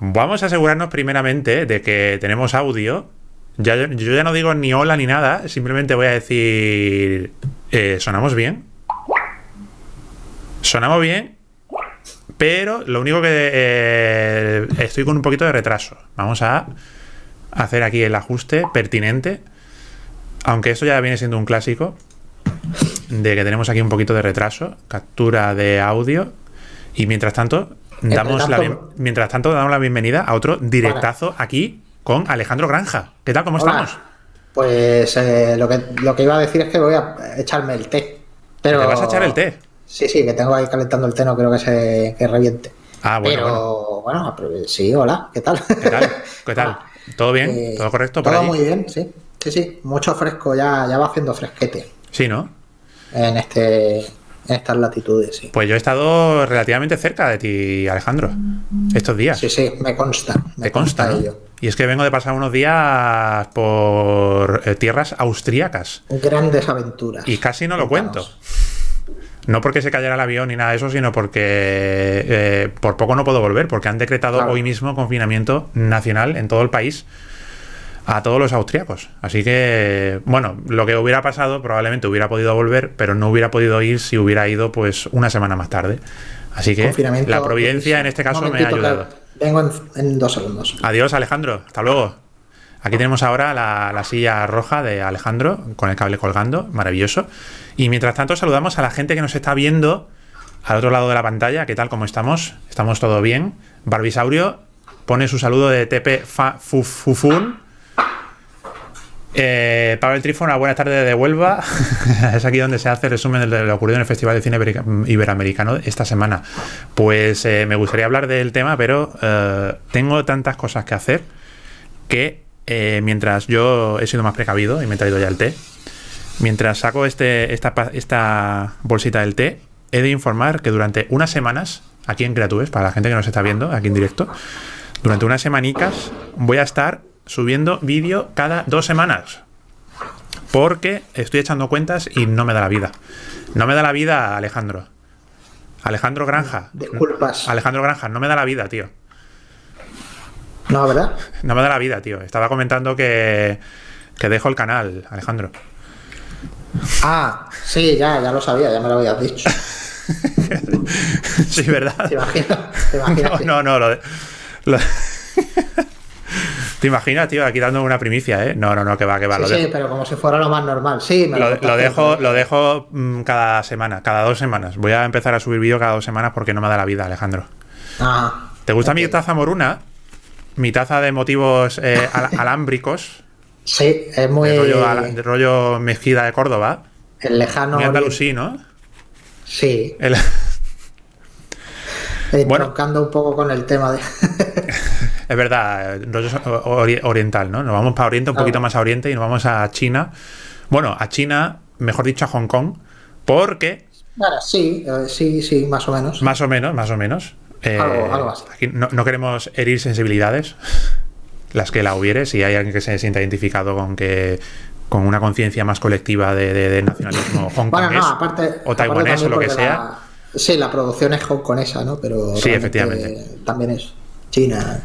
Vamos a asegurarnos primeramente de que tenemos audio. Ya, yo ya no digo ni hola ni nada, simplemente voy a decir, eh, ¿sonamos bien? Sonamos bien, pero lo único que eh, estoy con un poquito de retraso. Vamos a hacer aquí el ajuste pertinente, aunque esto ya viene siendo un clásico, de que tenemos aquí un poquito de retraso, captura de audio, y mientras tanto, damos la, bien- mientras tanto damos la bienvenida a otro directazo aquí con Alejandro Granja. ¿Qué tal? ¿Cómo Hola. estamos? Pues eh, lo, que, lo que iba a decir es que voy a echarme el té. Pero... ¿Te vas a echar el té? Sí, sí, que tengo ahí calentando el té, no creo que se que reviente. Ah, bueno, Pero bueno, sí, hola, ¿qué tal? ¿Qué tal? ¿Qué tal? ¿Todo bien? Eh, ¿Todo correcto por Todo muy bien, sí. Sí, sí, mucho fresco, ya, ya va haciendo fresquete Sí, ¿no? en este estas latitudes, sí. Pues yo he estado relativamente cerca de ti, Alejandro, estos días. Sí, sí, me consta. Me Te consta, ¿no? ello. Y es que vengo de pasar unos días por eh, tierras austríacas Grandes aventuras. y casi no lo cuento. No porque se cayera el avión ni nada de eso, sino porque eh, por poco no puedo volver, porque han decretado Claro. hoy mismo confinamiento nacional en todo el país a todos los austríacos. Así que, bueno, lo que hubiera pasado probablemente hubiera podido volver, pero no hubiera podido ir si hubiera ido pues una semana más tarde. Así que la providencia en este caso me ha ayudado. Vengo en, en dos segundos. Adiós, Alejandro. Hasta luego. Aquí tenemos ahora la, la silla roja de Alejandro con el cable colgando, maravilloso. Y mientras tanto saludamos a la gente que nos está viendo al otro lado de la pantalla. ¿Qué tal? ¿Cómo estamos? ¿Estamos todo bien? Barbisaurio pone su saludo de fu, fufun. Eh, Pablo Trifon, una buena tarde de Huelva. es aquí donde se hace el resumen de lo ocurrido en el Festival de Cine Iberoamericano esta semana. Pues eh, me gustaría hablar del tema, pero eh, tengo tantas cosas que hacer que mientras yo he sido más precavido y me he traído ya el té, mientras saco este, esta, bolsita del té, he de informar que durante unas semanas, aquí en Creatures, para la gente que nos está viendo aquí en directo, durante unas semanicas voy a estar subiendo vídeo cada dos semanas. Porque estoy echando cuentas y no me da la vida. No me da la vida, Alejandro. Alejandro Granja. Disculpas. Alejandro Granja, no me da la vida, tío. No, ¿verdad? No me da la vida, tío. Estaba comentando que, que dejo el canal, Alejandro. Ah, sí, ya, ya lo sabía, ya me lo habías dicho. sí, ¿verdad? ¿Te imaginas? ¿Te imaginas? No, no, no, lo de- lo- ¿Te imaginas, tío, aquí dando una primicia, eh? No, no, no, que va, que va. Sí, lo, sí, dejo, pero como si fuera lo más normal. Sí, me lo, dejo, lo dejo mm, cada semana, cada dos semanas. Voy a empezar a subir vídeo cada dos semanas porque no me da la vida, Alejandro. Ah, ¿Te gusta mi taza moruna? Mi taza de motivos eh, al- alámbricos, Sí, es muy. de rollo, de rollo mezquida de Córdoba. el lejano. Muy andalusí, ¿no? Sí, El- eh, Bueno. un poco con el tema de. Es verdad, rollo ori- oriental, ¿no? Nos vamos para Oriente, un poquito más a Oriente y nos vamos a China. Bueno, a China, mejor dicho a Hong Kong, porque, sí, eh, sí, sí, más o menos. más o menos, más o menos, eh, Algo- algo así. aquí no, no queremos herir sensibilidades, las que la hubiere, si hay alguien que se sienta identificado con que con una conciencia más colectiva de, de- de nacionalismo Bueno, hongkonés no, aparte. o aparte taiwanés o lo que sea. la- sí, la producción es hongkonesa, ¿no? Pero. Sí, efectivamente. También es China.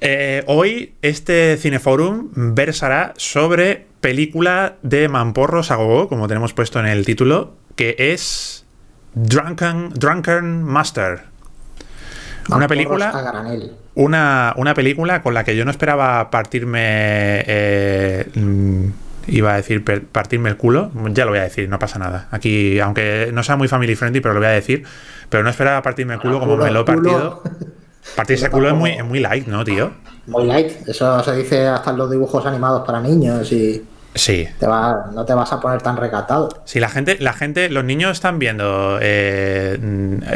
Eh, hoy este Cineforum versará sobre película de Mamporros a gogo, como tenemos puesto en el título, que es Drunken, Drunken Master. Una película, A granel. una, una película con la que yo no esperaba partirme, eh, iba a decir partirme el culo, ya lo voy a decir, no pasa nada. Aquí, aunque no sea muy family friendly, pero lo voy a decir, pero no esperaba partirme el culo como Culo, me lo he culo. Partirse el culo es muy, es muy light, ¿no, tío? Muy light. Eso se dice hasta en los dibujos animados para niños y Sí. te va, no te vas a poner tan recatado. Si la gente, la gente, los niños están viendo eh,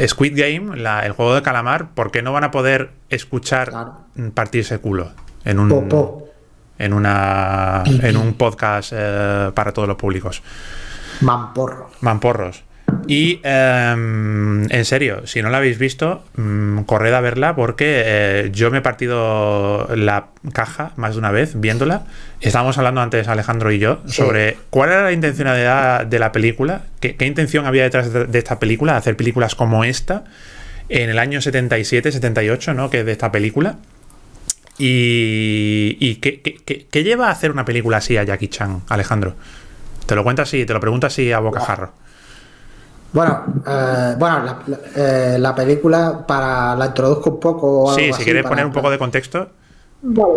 Squid Game, la- el juego de calamar, ¿por qué no van a poder escuchar Claro. partirse culo en un en una en un podcast eh, para todos los públicos? Mamporro. Mamporros. Y em, en serio, si no la habéis visto, mm, corred a verla porque eh, yo me he partido la caja más de una vez viéndola. Estábamos hablando antes, Alejandro y yo, Sí. sobre cuál era la intencionalidad de la película, qué, qué intención había detrás de, de esta película, de hacer películas como esta. en el año 77, 78, ¿no? Que es de esta película. ¿Y, y ¿qué, qué, qué, lleva a hacer una película así a Jackie Chan, Alejandro? Te lo cuento así, te lo pregunto así a bocajarro. Bueno, eh, bueno la, eh, la, película, para la introduzco un poco. sí, si quieres poner un poco de contexto. Vale.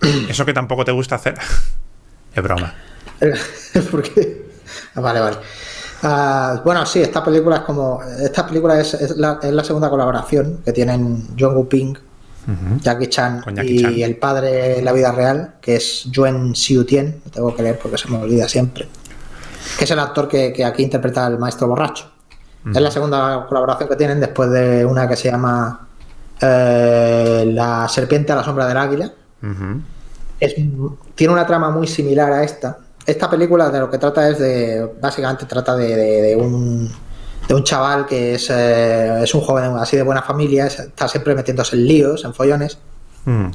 Eso que tampoco te gusta hacer. es broma. ¿Por qué? Vale, vale. Uh, bueno, sí, esta película es como. Esta película es, es, la, es la, segunda colaboración que tienen John Woo Ping, uh -huh. Jackie, Chan Jackie y Chan. el padre en la vida real, que es Yuen Xiu Tien, lo tengo que leer porque se me olvida siempre. Que es el actor que, que aquí interpreta al maestro borracho. Es la segunda colaboración que tienen después de una que se llama eh, La serpiente a la sombra del águila. Es, tiene una trama muy similar a esta esta película de lo que trata es de. Básicamente trata de, de, de un. De un chaval que es, eh, es un joven así de buena familia, está siempre metiéndose en líos, en follones. Mm.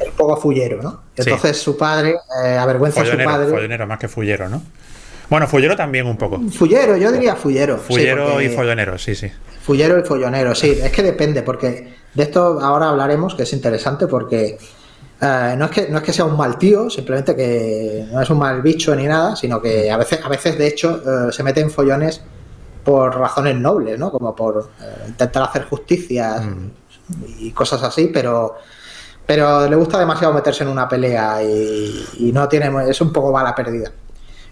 Es un poco fullero, ¿no? Entonces sí. su padre, eh, avergüenza follonero, a su padre. Follonero, más que fullero, ¿no? Bueno, fullero también un poco. Fullero, yo diría fullero. Fullero sí, y follonero, sí, sí. Fullero y follonero, sí. Es que depende, porque de esto ahora hablaremos, que es interesante, porque Uh, no, es que, no es que sea un mal tío, simplemente que no es un mal bicho ni nada, sino que a veces, a veces de hecho, uh, se mete en follones por razones nobles, ¿no? Como por uh, intentar hacer justicia mm. y cosas así, pero, pero le gusta demasiado meterse en una pelea y, y no tiene, es un poco bala perdida.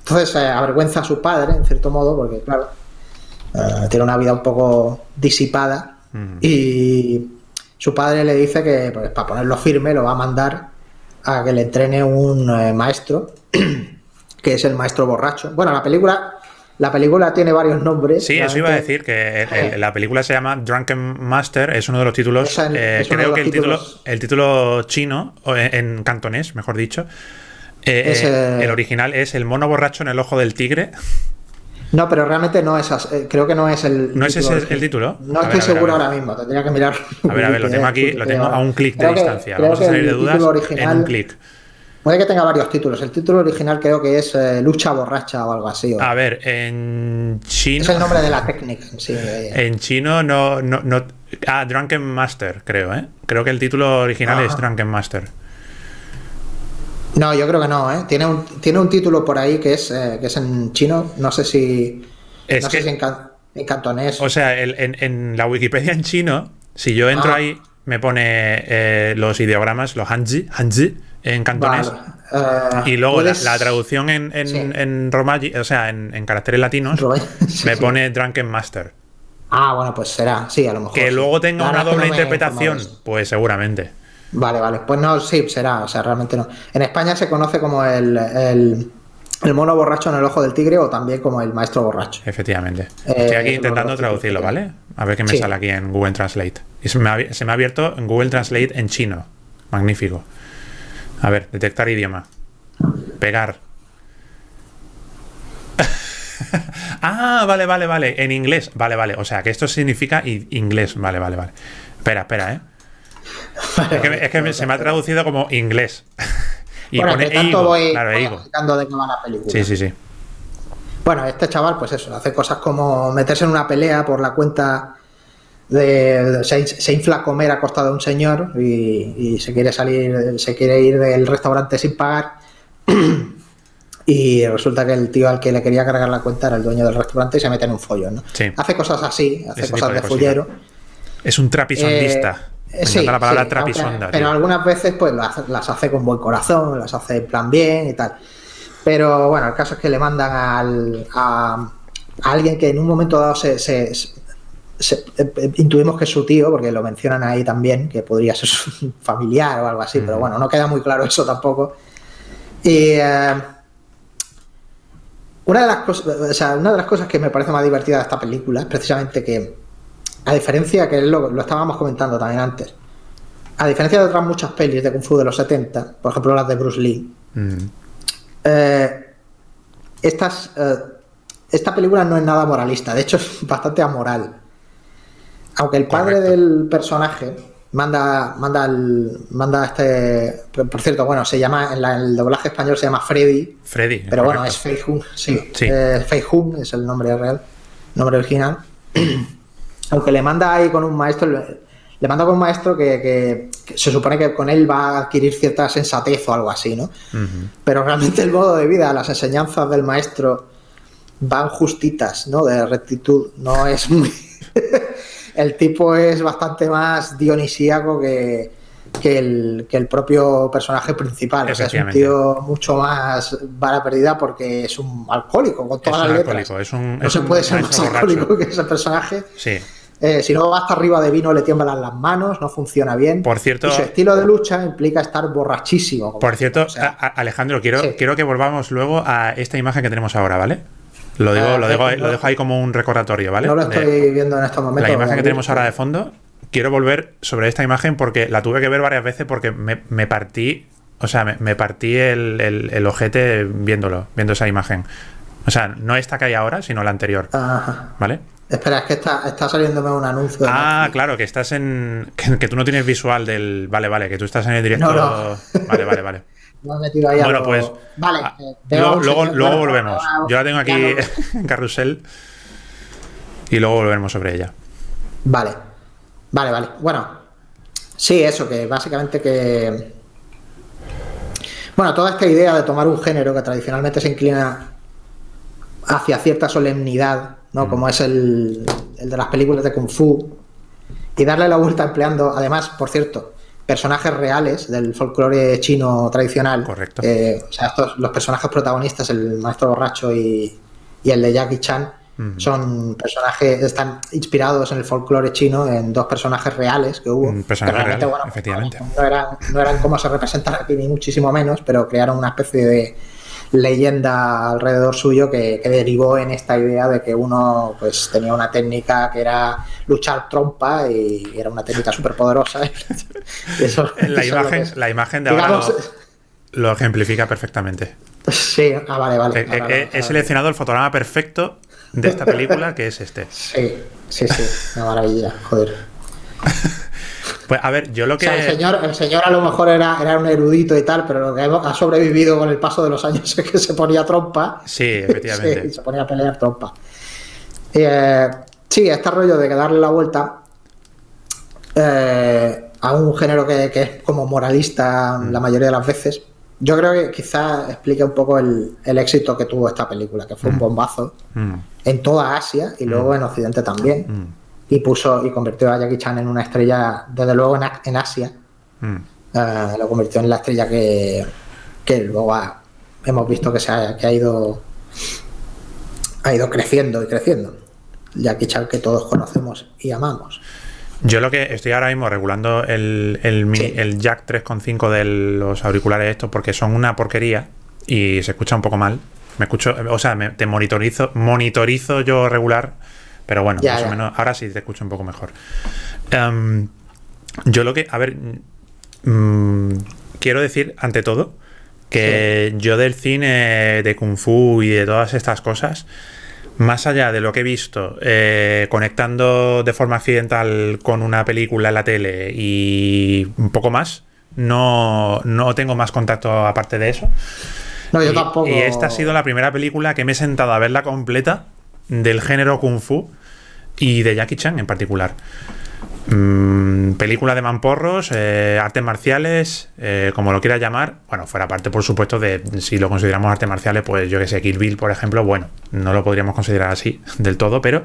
Entonces eh, avergüenza a su padre, en cierto modo, porque claro, tiene una vida un poco disipada y su padre le dice que pues, para ponerlo firme lo va a mandar a que le entrene un eh, maestro que es el maestro borracho. Bueno, la película la película tiene varios nombres. Sí, eso iba a decir que el, el, la película se llama Drunken Master, es uno de los títulos. Eh, es creo que el título, el título chino, o en, en cantonés, mejor dicho. Eh, Ese... El original es El mono borracho en el ojo del tigre. No, pero realmente no es eh, creo que no es el ¿No es ese el título? No a estoy ver, seguro ahora mismo, tendría que mirar. A ver, a ver, lo tengo aquí, lo tengo a un clic de distancia. Vamos a salir de dudas original, en un clic. Puede que tenga varios títulos. El título original creo que es eh, Lucha Borracha o algo así. O... A ver, en chino. Es el nombre de la técnica. Sí, en chino no, no, no. Ah, Drunken Master, creo, ¿eh? Creo que el título original Ajá. es Drunken Master. No, yo creo que no, ¿eh? Tiene un, tiene un título por ahí que es, eh, que es en chino, no sé si... Es no que, sé si en, can, en, cantonés. O sea, el, en, en, la Wikipedia en chino, si yo entro ah. ahí, me pone eh, los ideogramas, los hanji, hanji en cantonés. Vale. Uh, y luego puedes... la, la, traducción en, en, sí. en romaji, o sea, en, caracteres latinos, sí, me pone Drunken Master. Ah, bueno, pues será, sí, a lo mejor. Que luego tenga una doble no interpretación, pues seguramente. Vale, vale. Pues no, sí, será, o sea, realmente no. En España se conoce como el, el, el, mono borracho en el ojo del tigre o también como el maestro borracho. Efectivamente. Eh, Estoy aquí intentando traducirlo, ¿vale? A ver qué me sí. sale aquí en Google Translate. Y se me, ha, se me ha abierto en Google Translate en chino. Magnífico. A ver, detectar idioma. Pegar. ah, vale, vale, vale. En inglés. Vale, vale. O sea, que esto significa inglés. Vale, vale, vale. Espera, espera, ¿eh? Es que, es que vale, se me ha traducido como inglés. y bueno, pone tanto voy, claro, voy explicando de qué va la película. Sí, sí, sí. Bueno, este chaval, pues eso, hace cosas como meterse en una pelea por la cuenta de. Se, se infla a comer a costa de un señor y, y, se quiere salir, se quiere ir del restaurante sin pagar. y resulta que el tío al que le quería cargar la cuenta era el dueño del restaurante y se mete en un follón, ¿no? Sí. Hace cosas así, hace Ese cosas de, de follero. Es un trapisondista. Eh, sí, la palabra sí, trapisonda. Pero algunas veces pues las, las, hace con buen corazón, las hace en plan bien y tal. Pero bueno, el caso es que le mandan al, a, a alguien que en un momento dado se, se, se, se eh, intuimos que es su tío, porque lo mencionan ahí también, que podría ser su familiar o algo así, mm. pero bueno, no queda muy claro eso tampoco. Y eh, una, de las cosas, o sea, una de las cosas que me parece más divertida de esta película es precisamente que a diferencia que lo, lo, estábamos comentando también antes, a diferencia de otras muchas pelis de Kung Fu de los 70, por ejemplo las de Bruce Lee, mm. eh, estas, eh, esta película no es nada moralista, de hecho es bastante amoral. Aunque el padre Correcto. del personaje manda, manda, el, manda este. Por cierto, bueno, se llama, en, la, en el doblaje español se llama Freddy. Freddy. Pero bueno, es Fei Hung, sí. sí. Eh, Fei Hung es el nombre real, nombre original. aunque le manda ahí con un maestro, le manda con un maestro que, se supone que con él va a adquirir cierta sensatez o algo así, ¿no? Pero realmente el modo de vida, las enseñanzas del maestro van justitas, ¿no? De rectitud, no es muy... el tipo es bastante más dionisíaco que, que, el, que el propio personaje principal. O sea, es un tío mucho más vara perdida porque es un alcohólico con todas las letras. Es un, no se puede ser más alcohólico que ese personaje. Sí. Eh, si no va hasta arriba de vino le tiemblan las manos, no funciona bien. Por cierto, y su estilo de lucha implica estar borrachísimo. Por cierto, Alejandro, quiero, quiero que volvamos luego a esta imagen que tenemos ahora, ¿vale? Lo digo, ah, lo, digo, lo dejo ahí como un recordatorio, ¿vale? No lo estoy viendo en estos momentos. La imagen que tenemos ahora de fondo, quiero volver sobre esta imagen porque la tuve que ver varias veces porque me, partí, o sea, me, partí el, el, ojete viéndolo, viendo esa imagen. O sea, no esta que hay ahora, sino la anterior. ¿Vale? Espera, es que está, está saliéndome un anuncio. Ah, claro, que estás en. Que, tú no tienes visual del. Vale, vale, que tú estás en el directo. Vale, vale, vale. bueno, pues. Vale. Ah, eh, luego, luego, volvemos. Yo la tengo aquí en carrusel. Y luego volveremos sobre ella. Vale. Vale, vale. Bueno. Sí, eso, que básicamente que. Bueno, toda esta idea de tomar un género que tradicionalmente se inclina hacia cierta solemnidad, ¿no? Mm. Como es el, el de las películas de Kung Fu, y darle la vuelta empleando, además, por cierto, personajes reales del folclore chino tradicional. Correcto. Eh, o sea, estos, los personajes protagonistas, el maestro borracho y, el de Jackie Chan, son personajes, están inspirados en el folclore chino en dos personajes reales que hubo. Personajes efectivamente. No eran, no eran como se representan aquí, ni muchísimo menos, pero crearon una especie de leyenda alrededor suyo que, derivó en esta idea de que uno pues tenía una técnica que era luchar trompa y era una técnica súper poderosa. la, imagen, la imagen de ahora lo, ejemplifica perfectamente. Sí, ah, vale, vale. he, seleccionado el fotograma perfecto de esta película que es este. Sí, sí, sí, una maravilla, joder. Pues a ver, yo lo que. el, señor, el señor a lo mejor era, era un erudito y tal, pero lo que ha sobrevivido con el paso de los años es que se ponía trompa. Sí, efectivamente. se ponía a pelear trompa. Eh, sí, este rollo de que darle la vuelta eh, a un género que, es como moralista mm. la mayoría de las veces. Yo creo que quizás explique un poco el, éxito que tuvo esta película, que fue un mm. bombazo mm. en toda Asia y luego en Occidente también y puso y convirtió a Jackie Chan en una estrella, desde luego en, Asia. Mm. Eh, lo convirtió en la estrella que, que luego hemos visto que, se ha, que ha ido ha ido creciendo y creciendo. Jackie Chan que todos conocemos y amamos. Yo lo que estoy ahora mismo regulando el, el, el jack 3.5 de los auriculares estos porque son una porquería y se escucha un poco mal. Me escucho, o sea, me, te monitorizo, monitorizo yo regular pero bueno, más o menos, ahora sí te escucho un poco mejor. Em, yo lo que, a ver, mm, quiero decir, ante todo, que yo del cine de Kung Fu y de todas estas cosas, más allá de lo que he visto, eh, conectando de forma accidental con una película en la tele y un poco más, no, no tengo más contacto aparte de eso. No, yo tampoco. Y esta ha sido la primera película que me he sentado a verla completa del género kung fu y de Jackie Chan en particular. Mm, película de mamporros, eh, artes marciales, eh, como lo quieras llamar. Bueno, fuera parte, por supuesto, de si lo consideramos artes marciales, pues yo que sé, Kill Bill, por ejemplo, bueno, no lo podríamos considerar así del todo, pero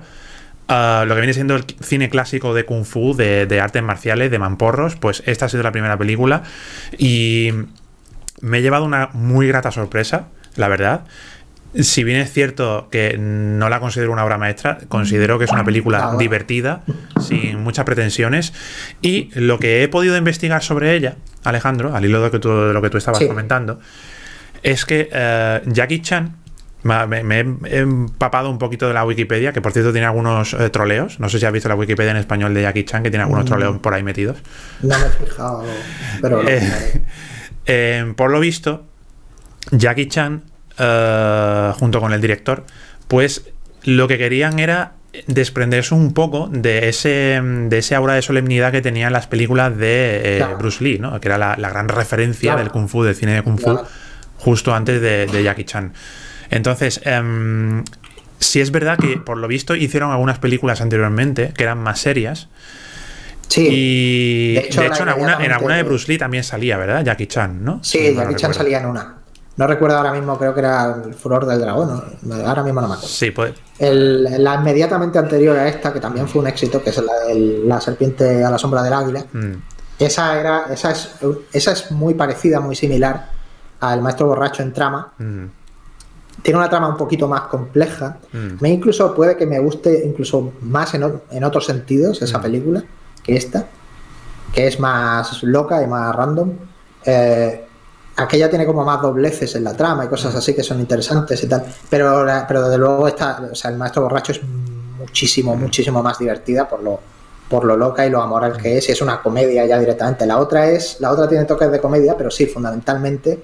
ah, lo que viene siendo el cine clásico de Kung Fu, de, de artes marciales, de mamporros, pues esta ha sido la primera película y me he llevado una muy grata sorpresa, la verdad. Si bien es cierto que no la considero una obra maestra, considero que es una película divertida, sin muchas pretensiones. Y lo que he podido investigar sobre ella, Alejandro, al hilo de, lo que tú estabas comentando, es que eh, Jackie Chan, me, he empapado un poquito de la Wikipedia, que por cierto tiene algunos eh, troleos. No sé si has visto la Wikipedia en español de Jackie Chan, que tiene algunos mm. troleos por ahí metidos. No me he fijado, pero. Eh, por lo visto, Jackie Chan eh, junto con el director, pues lo que querían era desprenderse un poco de ese, de ese aura de solemnidad que tenían las películas de eh, Bruce Lee, ¿no? que era la, gran referencia del Kung Fu, del cine de Kung Fu, justo antes de, Jackie Chan. Entonces, em, Si es verdad que, por lo visto, hicieron algunas películas anteriormente que eran más serias. Sí. Y De de hecho, en, alguna, en alguna de Bruce Lee también salía, ¿verdad? Jackie Chan, ¿no? Sí, Si mal no Jackie Chan salía en una. No recuerdo ahora mismo, creo que era El Furor del Dragón. ¿no? Ahora mismo no me acuerdo. Sí, pues. El- la inmediatamente anterior a esta, que también fue un éxito, que es la, del- la serpiente a la sombra del águila. mm, Esa, era, esa, es, esa es muy parecida, muy similar al maestro borracho en trama. mm, Tiene una trama un poquito más compleja. Mm. Mí incluso puede que me guste incluso más en, o- en otros sentidos esa película que esta, que es más loca y más random. Eh, aquella tiene como más dobleces en la trama y cosas así que son interesantes y tal. Pero, pero desde luego esta, o sea, el maestro borracho es muchísimo, muchísimo más divertida por lo, por lo loca y lo amoral que es. Y es una comedia ya directamente. La otra es, la otra tiene toques de comedia, pero sí, fundamentalmente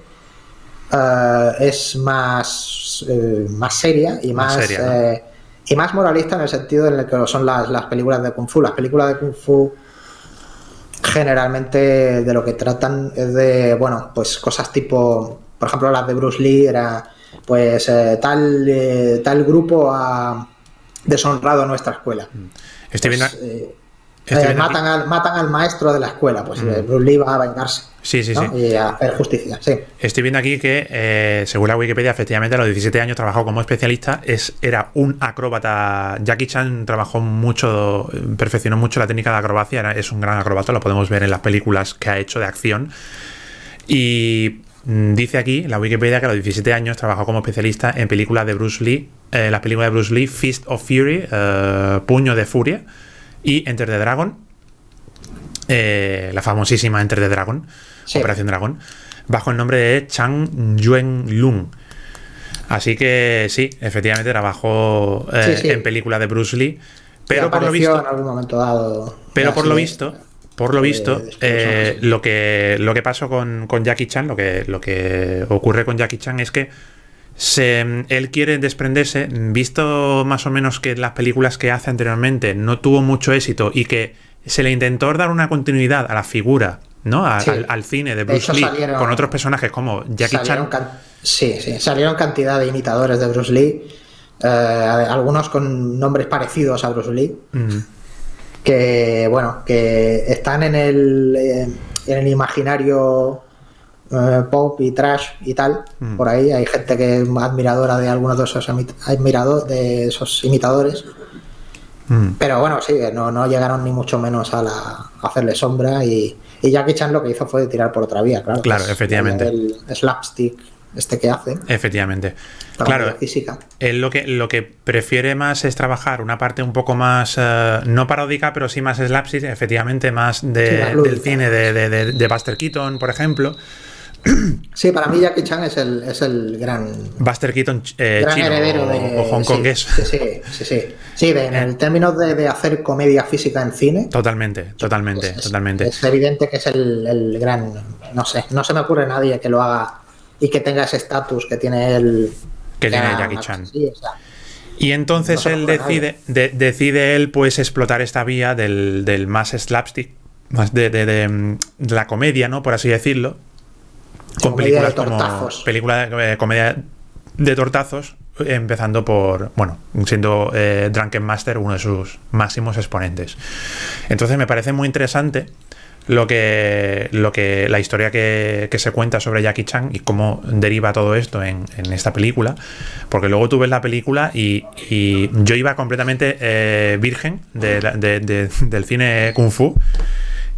eh, es más, eh, más seria y Más más, seria, ¿no? eh, y más moralista en el sentido en el que son las, las películas de Kung Fu. Las películas de Kung Fu generalmente de lo que tratan es de, bueno, pues cosas tipo, por ejemplo, las de Bruce Lee era, pues eh, tal, eh, tal grupo ha deshonrado nuestra escuela. Estoy viendo. Pues, eh, estoy eh, matan, al, matan al maestro de la escuela, pues Mm. eh, Bruce Lee va a vengarse. Sí, sí, ¿no? sí. Y a hacer justicia, sí. Estoy viendo aquí que, eh, según la Wikipedia, efectivamente a los 17 años trabajó como especialista. Es, era un acróbata. Jackie Chan trabajó mucho, perfeccionó mucho la técnica de acrobacia. era- es un gran acróbata, lo podemos ver en las películas que ha hecho de acción. Y mm, dice aquí, la Wikipedia, que a los 17 años trabajó como especialista en películas de Bruce Lee. eh, las películas de Bruce Lee, Fist of Fury, Puño de Furia y Enter the Dragon. eh, la famosísima Enter the Dragon, Sí. Operación Dragón, bajo el nombre de Chang Yuen Lung. Así que sí, efectivamente trabajó eh, Sí, sí. en películas de Bruce Lee, pero por lo visto, en algún momento dado. pero por lo visto, por lo de- visto, eh, lo que lo que pasó con, con Jackie Chan, lo que lo que ocurre con Jackie Chan es que se, él quiere desprenderse, visto más o menos que las películas que hace anteriormente no tuvo mucho éxito y que se le intentó dar una continuidad a la figura, ¿no? A- Sí. al, al cine de Bruce Lee salieron- con otros personajes como Jackie Chan. sí, sí, salieron cantidad de imitadores de Bruce Lee, eh, algunos con nombres parecidos a Bruce Lee, Mm, que bueno, que están en el, eh, en el imaginario eh, pop y trash y tal. Mm. Por ahí hay gente que es admiradora de algunos de esos, de esos imitadores. mm. Pero bueno, sí, no, no llegaron ni mucho menos a, la, a hacerle sombra y, y Jackie Chan lo que hizo fue tirar por otra vía, claro. Claro, efectivamente. El slapstick este que hace, Efectivamente. la Claro, física. Él lo que, lo que prefiere más es trabajar una parte un poco más, eh, no paródica, pero sí más slapstick, efectivamente, más de- Sí, más del cine de- de- de Buster Keaton, por ejemplo. Sí, para mí Jackie Chan es el, es el gran, Buster Keaton eh, gran chino heredero o, de... o hongkongués. Sí, sí, sí. sí, sí. De- en el término de, de hacer comedia física en cine, Totalmente, totalmente, pues es, totalmente. es evidente que es el, el gran... No sé, no se me ocurre nadie que lo haga y que tenga ese estatus que tiene el... Que tiene Jackie una Chan. o sea, Y entonces No él decide, de- decide él pues explotar esta vía del, del más slapstick, más de, de- de, mm, de la comedia, ¿no? Por así decirlo. Con Comedia de películas como tortazos. película de eh, comedia de tortazos, empezando por, bueno, siendo eh, Drunken Master uno de sus máximos exponentes. Entonces me parece muy interesante lo que, lo que la historia que, que se cuenta sobre Jackie Chan y cómo deriva todo esto en, en esta película, porque luego tú ves la película y, y yo iba completamente eh, virgen de la- de- de- del cine kung fu.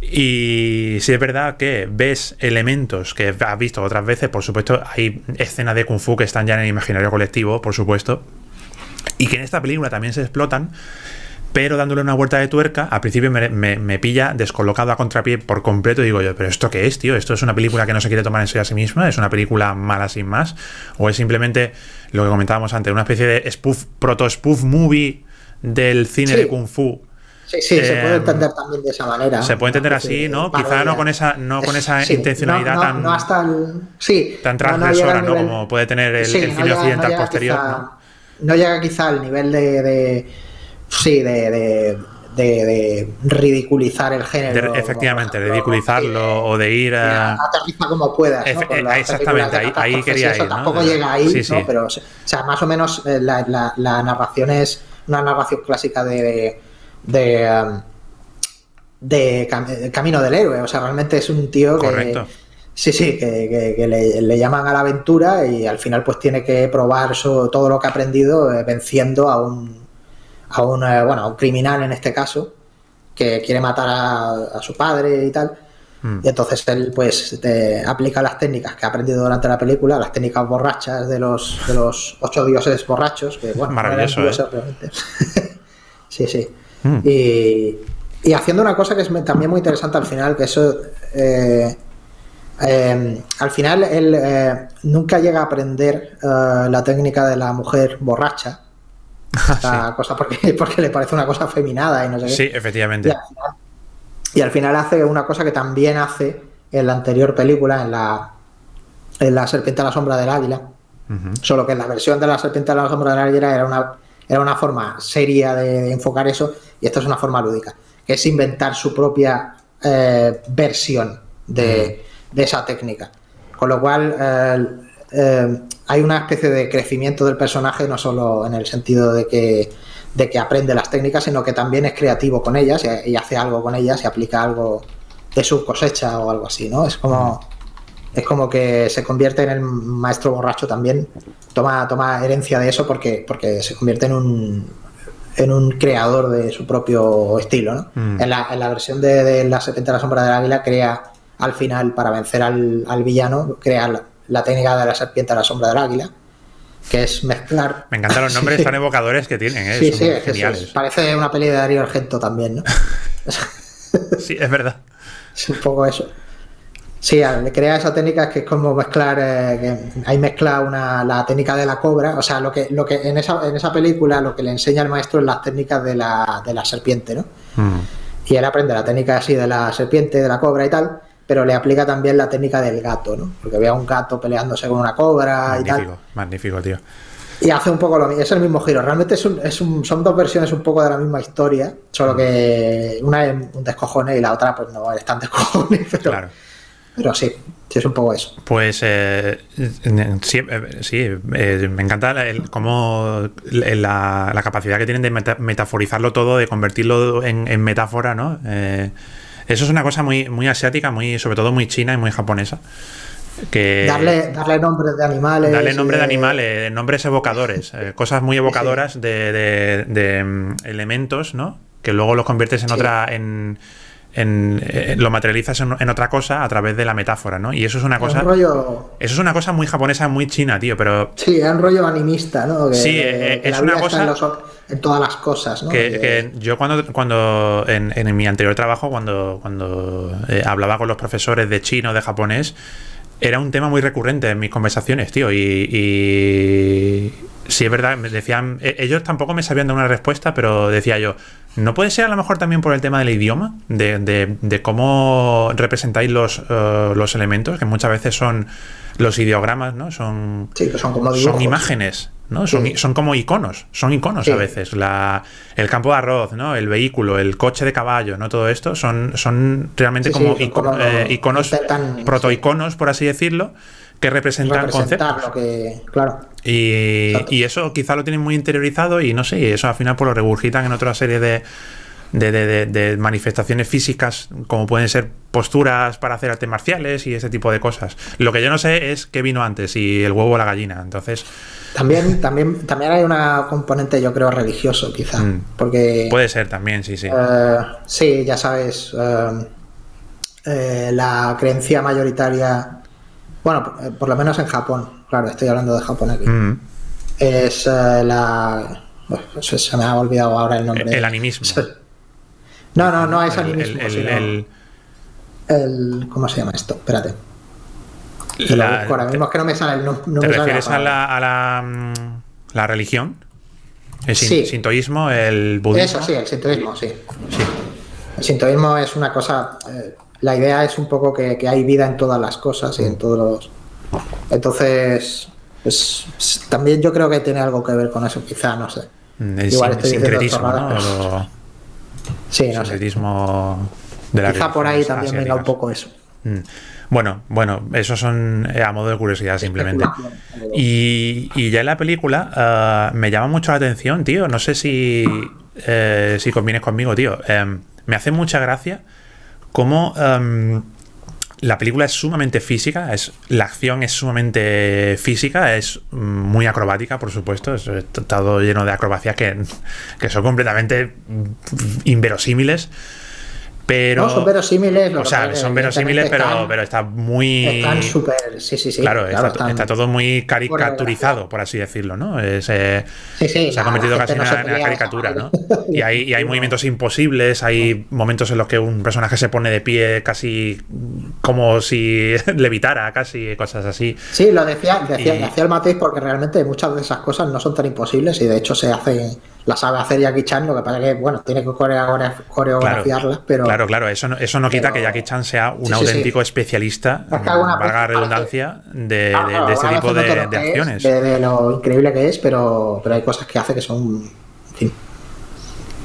Y si es verdad que ves elementos que has visto otras veces, por supuesto, hay escenas de Kung Fu que están ya en el imaginario colectivo, por supuesto, y que en esta película también se explotan, pero dándole una vuelta de tuerca, al principio me, me- me pilla descolocado a contrapié por completo y digo yo, pero ¿esto qué es, tío? ¿Esto es una película que no se quiere tomar en serio a sí misma? ¿Es una película mala sin más? ¿O es simplemente lo que comentábamos antes, una especie de spoof, proto-spoof movie del cine Sí. de Kung Fu? Sí, sí, se Eh, puede entender también de esa manera. se puede entender así, ¿no? Quizá no con esa, no con esa Sí, intencionalidad no, no, tan, no hasta el. Sí. tan no- no transgresora, ¿no? nivel- Como puede tener el, Sí, el no cine no occidental llega posterior, quizá- ¿no? no llega quizá al nivel de. de- sí, de, de, de, ridiculizar el género. efectivamente, ridiculizarlo o de ir a. Aterriza como puedas. ¿no? Eh, exactamente, ahí, quería ir. Tampoco llega ahí, ¿no? Pero, o sea, más o menos eh, la, narración es una narración clásica de. De, um, de, Camino del Héroe. O sea, realmente es un tío que. Sí, sí, que, le, llaman a la aventura y al final pues tiene que probar todo lo que ha aprendido venciendo a un a un, bueno, un criminal en este caso, que quiere matar a, su padre y tal. Hmm. Y entonces él pues aplica las técnicas que ha aprendido durante la película, las técnicas borrachas de los, de los ocho dioses borrachos, que bueno, maravilloso. ¿eh? sí, sí. Hmm. Y, y, haciendo una cosa que es también muy interesante al final, que eso eh, eh, al final él nunca llega a aprender la técnica de la mujer borracha esta cosa porque, porque le parece una cosa feminada y no sé Sí, efectivamente. Y al, final, hace una cosa que también hace en la anterior película, en la, en la Serpiente a la Sombra del Águila. Solo que en la versión de la Serpiente a la Sombra del Águila era una, era una forma seria de, enfocar eso y esta es una forma lúdica, que es inventar su propia eh, versión de, de, esa técnica. Con lo cual, eh, eh, hay una especie de crecimiento del personaje, no solo en el sentido de que, de que aprende las técnicas, sino que también es creativo con ellas y, hace algo con ellas y aplica algo de su cosecha o algo así, ¿no? Es como, es como que se convierte en el maestro borracho también, toma, toma herencia de eso porque, porque se convierte en un, en un creador de su propio estilo, ¿no? Mm. En, la, versión de, La Serpiente de la Sombra del Águila crea al final, para vencer al, al villano, crea la técnica de la serpiente a la sombra del águila, que es mezclar. Me encantan los nombres tan evocadores que tienen, ¿eh? Sí, sí, geniales. parece una peli de Darío Argento también, ¿no? sí, es verdad. Es un poco eso. Sí, le crea esa técnica que es como mezclar, eh, ahí mezcla una, la técnica de la cobra, o sea, lo que, lo que en esa, en esa película lo que le enseña el maestro es las técnicas de la, de la serpiente, ¿no? Mm. Y él aprende la técnica así de la serpiente, de la cobra y tal, pero le aplica también la técnica del gato, ¿no? Porque ve a un gato peleándose con una cobra y tal. Magnífico, tío. Y hace un poco lo mismo, es el mismo giro. Realmente es un, son dos versiones un poco de la misma historia, solo que una es un descojone y la otra pues no es tan descojone, pero, claro. Pero sí, sí es un poco eso. Pues eh, sí, eh, sí eh, me encanta cómo la, capacidad que tienen de metaforizarlo todo, de convertirlo en, en metáfora, ¿no? Eso es una cosa muy, muy asiática, muy, sobre todo muy china y muy japonesa. Que darle, darle nombres de animales. Darle nombres de animales, nombres evocadores, cosas muy evocadoras de, de, mm, elementos, ¿no? Que luego los conviertes en otra. En, en, eh, lo materializas en, otra cosa a través de la metáfora, ¿no? Y eso es una cosa. rollo... Eso es una cosa muy japonesa, muy china, tío, pero. Sí, es un rollo animista, ¿no? sí, eh, es una cosa. En, todas las cosas, ¿no? Que, yo cuando, cuando en, en, mi anterior trabajo, cuando, cuando eh, hablaba con los profesores de chino, de japonés, era un tema muy recurrente en mis conversaciones, tío. Y, y sí, es verdad, me decían, e, ellos tampoco me sabían dar una respuesta, pero decía yo, ¿no puede ser a lo mejor también por el tema del idioma? De, de, de cómo representáis los, eh, los elementos, que muchas veces son los ideogramas, ¿no? Son, son, como son imágenes, ¿no? Son, son como iconos, son iconos a veces. La, el campo de arroz, ¿no? El vehículo, el coche de caballo, ¿no? Todo esto son, son realmente como, eh, iconos, protoiconos, por así decirlo, que representan conceptos. claro. Y, eso quizá lo tienen muy interiorizado y no sé, y eso al final pues lo regurgitan en otra serie de, de, manifestaciones físicas, como pueden ser posturas para hacer artes marciales y ese tipo de cosas. Lo que yo no sé es qué vino antes, si el huevo o la gallina. Entonces. También, también, también hay una componente, yo creo, religioso, quizá. Mm. Porque. Puede ser también, sí, sí. Eh, sí, ya sabes. Eh, eh, la creencia mayoritaria. Bueno, por lo menos en Japón, claro, estoy hablando de Japón aquí. Mm. Es la. se me ha olvidado ahora el nombre. El animismo. No, no, no es animismo. El, el, ¿Cómo se llama esto? Espérate. La, ahora mismo es que no me sale el nombre. ¿Te refieres a, la, a la, mm, la, religión? El sintoísmo, el budismo. Eso sí, el sintoísmo, sí. sí. El sintoísmo es una cosa. Eh, la idea es un poco que, que, hay vida en todas las cosas y en todos los. Entonces, pues, también yo creo que tiene algo que ver con eso, quizá, no sé. Mm, el Igual sin, sincretismo, ¿no? Sí, no sé. de la Quizá por ahí también venga un poco eso. Mm. Bueno, bueno, eso son eh, a modo de curiosidad simplemente. Y, y ya en la película ah, me llama mucho la atención, tío. No sé si, eh, si convienes conmigo, tío. Em, me hace mucha gracia cómo em, la película es sumamente física, es, la acción es sumamente física, es muy acrobática, por supuesto, es, todo lleno de acrobacias que, que son completamente inverosímiles. Pero, no, son verosímiles. O sea, son verosímiles, pero, pero está muy. Están súper. Sí, sí, sí. Claro, está, todo muy caricaturizado, por así decirlo, ¿no? Eh, se ha convertido casi en una, caricatura, ¿no? Y hay, y hay movimientos imposibles, hay momentos en los que un personaje se pone de pie casi como si levitara, casi, cosas así. Sí, lo decía, decía, decía el Matiz porque realmente muchas de esas cosas no son tan imposibles y de hecho se hacen la sabe hacer Jackie Chan, lo que pasa es que, bueno, tiene que coreografiarlas, pero... Claro, claro, eso no, eso no quita que Jackie Chan sea un auténtico especialista, valga la redundancia, de, este tipo de, acciones. de, lo increíble que es, pero, pero hay cosas que hace que son... En fin.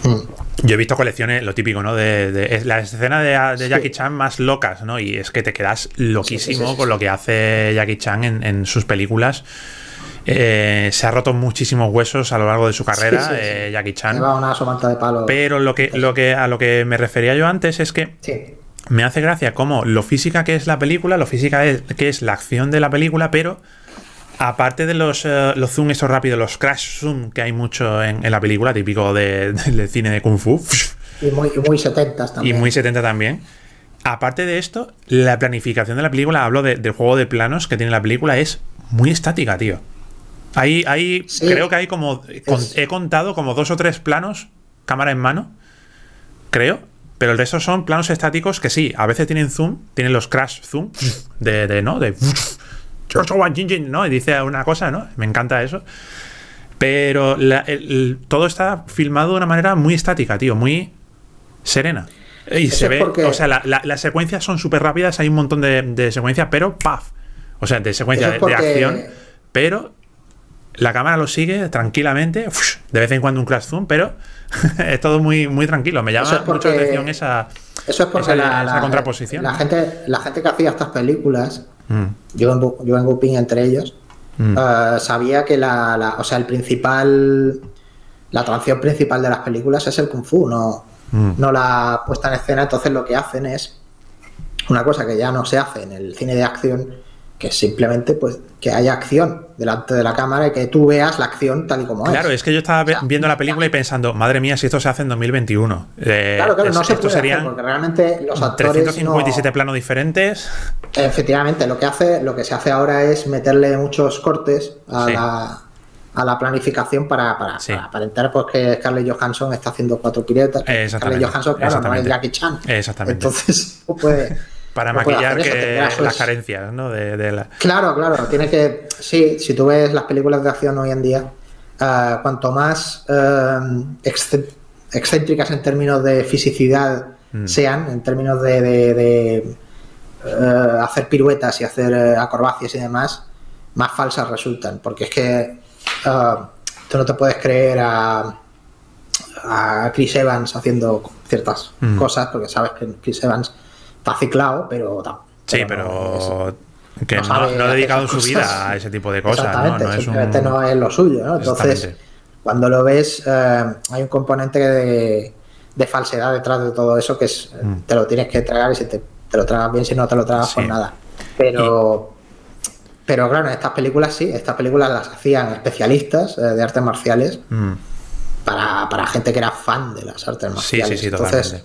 Mm. Yo he visto colecciones, lo típico, ¿no? De, de la escena de, Jackie Chan más locas, ¿no? Y es que te quedas loquísimo con lo que hace Jackie Chan en, en sus películas. Eh, se ha roto muchísimos huesos a lo largo de su carrera, eh, Jackie Chan. Pero lo que, lo que, a lo que me refería yo antes es que me hace gracia como lo física que es la película, lo física que es la acción de la película, pero aparte de los, eh, los zoom estos rápidos, los crash zoom que hay mucho en, la película, típico de, del cine de Kung Fu. Y muy, muy 70 también. Y muy 70 también. Aparte de esto, la planificación de la película, hablo del juego de planos que tiene la película, es muy estática, tío. Ahí, creo que hay como. he contado como dos o tres planos, cámara en mano, creo. Pero el resto son planos estáticos que sí, a veces tienen zoom, tienen los crash zoom, de, de ¿no? De. ¿no? Y dice una cosa, ¿no? Me encanta eso. Pero todo está filmado de una manera muy estática, tío, muy serena. Y se ve, o sea, las secuencias son súper rápidas, hay un montón de, secuencias, pero ¡paf! O sea, de secuencias de, acción, pero la cámara lo sigue tranquilamente, de vez en cuando un crash zoom, pero es todo muy, muy tranquilo. Me llama mucho la atención esa, eso es porque la, contraposición. La gente, la gente que hacía estas películas, mm. yo, en, yo en entre ellos, mm. eh, sabía que la, o sea, el principal, la atracción principal de las películas es el kung fu, no, mm. no la puesta en escena. Entonces lo que hacen es una cosa que ya no se hace en el cine de acción, que simplemente pues que haya acción delante de la cámara y que tú veas la acción tal y como es. Claro, es que yo estaba viendo la película y pensando, madre mía, si esto se hace en 2021. Eh, claro, claro, no se puede serían porque realmente los actores 357 planos diferentes. Efectivamente, lo que hace, lo que se hace ahora es meterle muchos cortes a la a la planificación para, para, para aparentar pues, que Scarlett Johansson está haciendo cuatro piruetas. Scarlett Johansson, claro, no es Jackie Chan. Exactamente. Entonces, pues, para maquillar las carencias, ¿no? De, Claro, claro, tiene que. Sí, si tú ves las películas de acción hoy en día, eh, cuanto más eh, excéntricas en términos de fisicidad mm. sean, en términos de, eh, hacer piruetas y hacer acrobacias y demás, más falsas resultan. Porque es que tú no te puedes creer a, a Chris Evans haciendo ciertas mm. cosas, porque sabes que Chris Evans está ciclado, pero... Sí, pero... que no, ha dedicado su vida a ese tipo de cosas. Exactamente, ¿no? simplemente no es lo suyo. ¿no? Entonces, cuando lo ves, eh, hay un componente de, falsedad detrás de todo eso que es, mm. te lo tienes que tragar y si te, lo tragas bien, si no te lo tragas, por pues nada. Pero, pero claro, en estas películas sí, estas películas las hacían especialistas eh, de artes marciales mm. para, para, gente que era fan de las artes marciales. Sí, sí, sí, Entonces,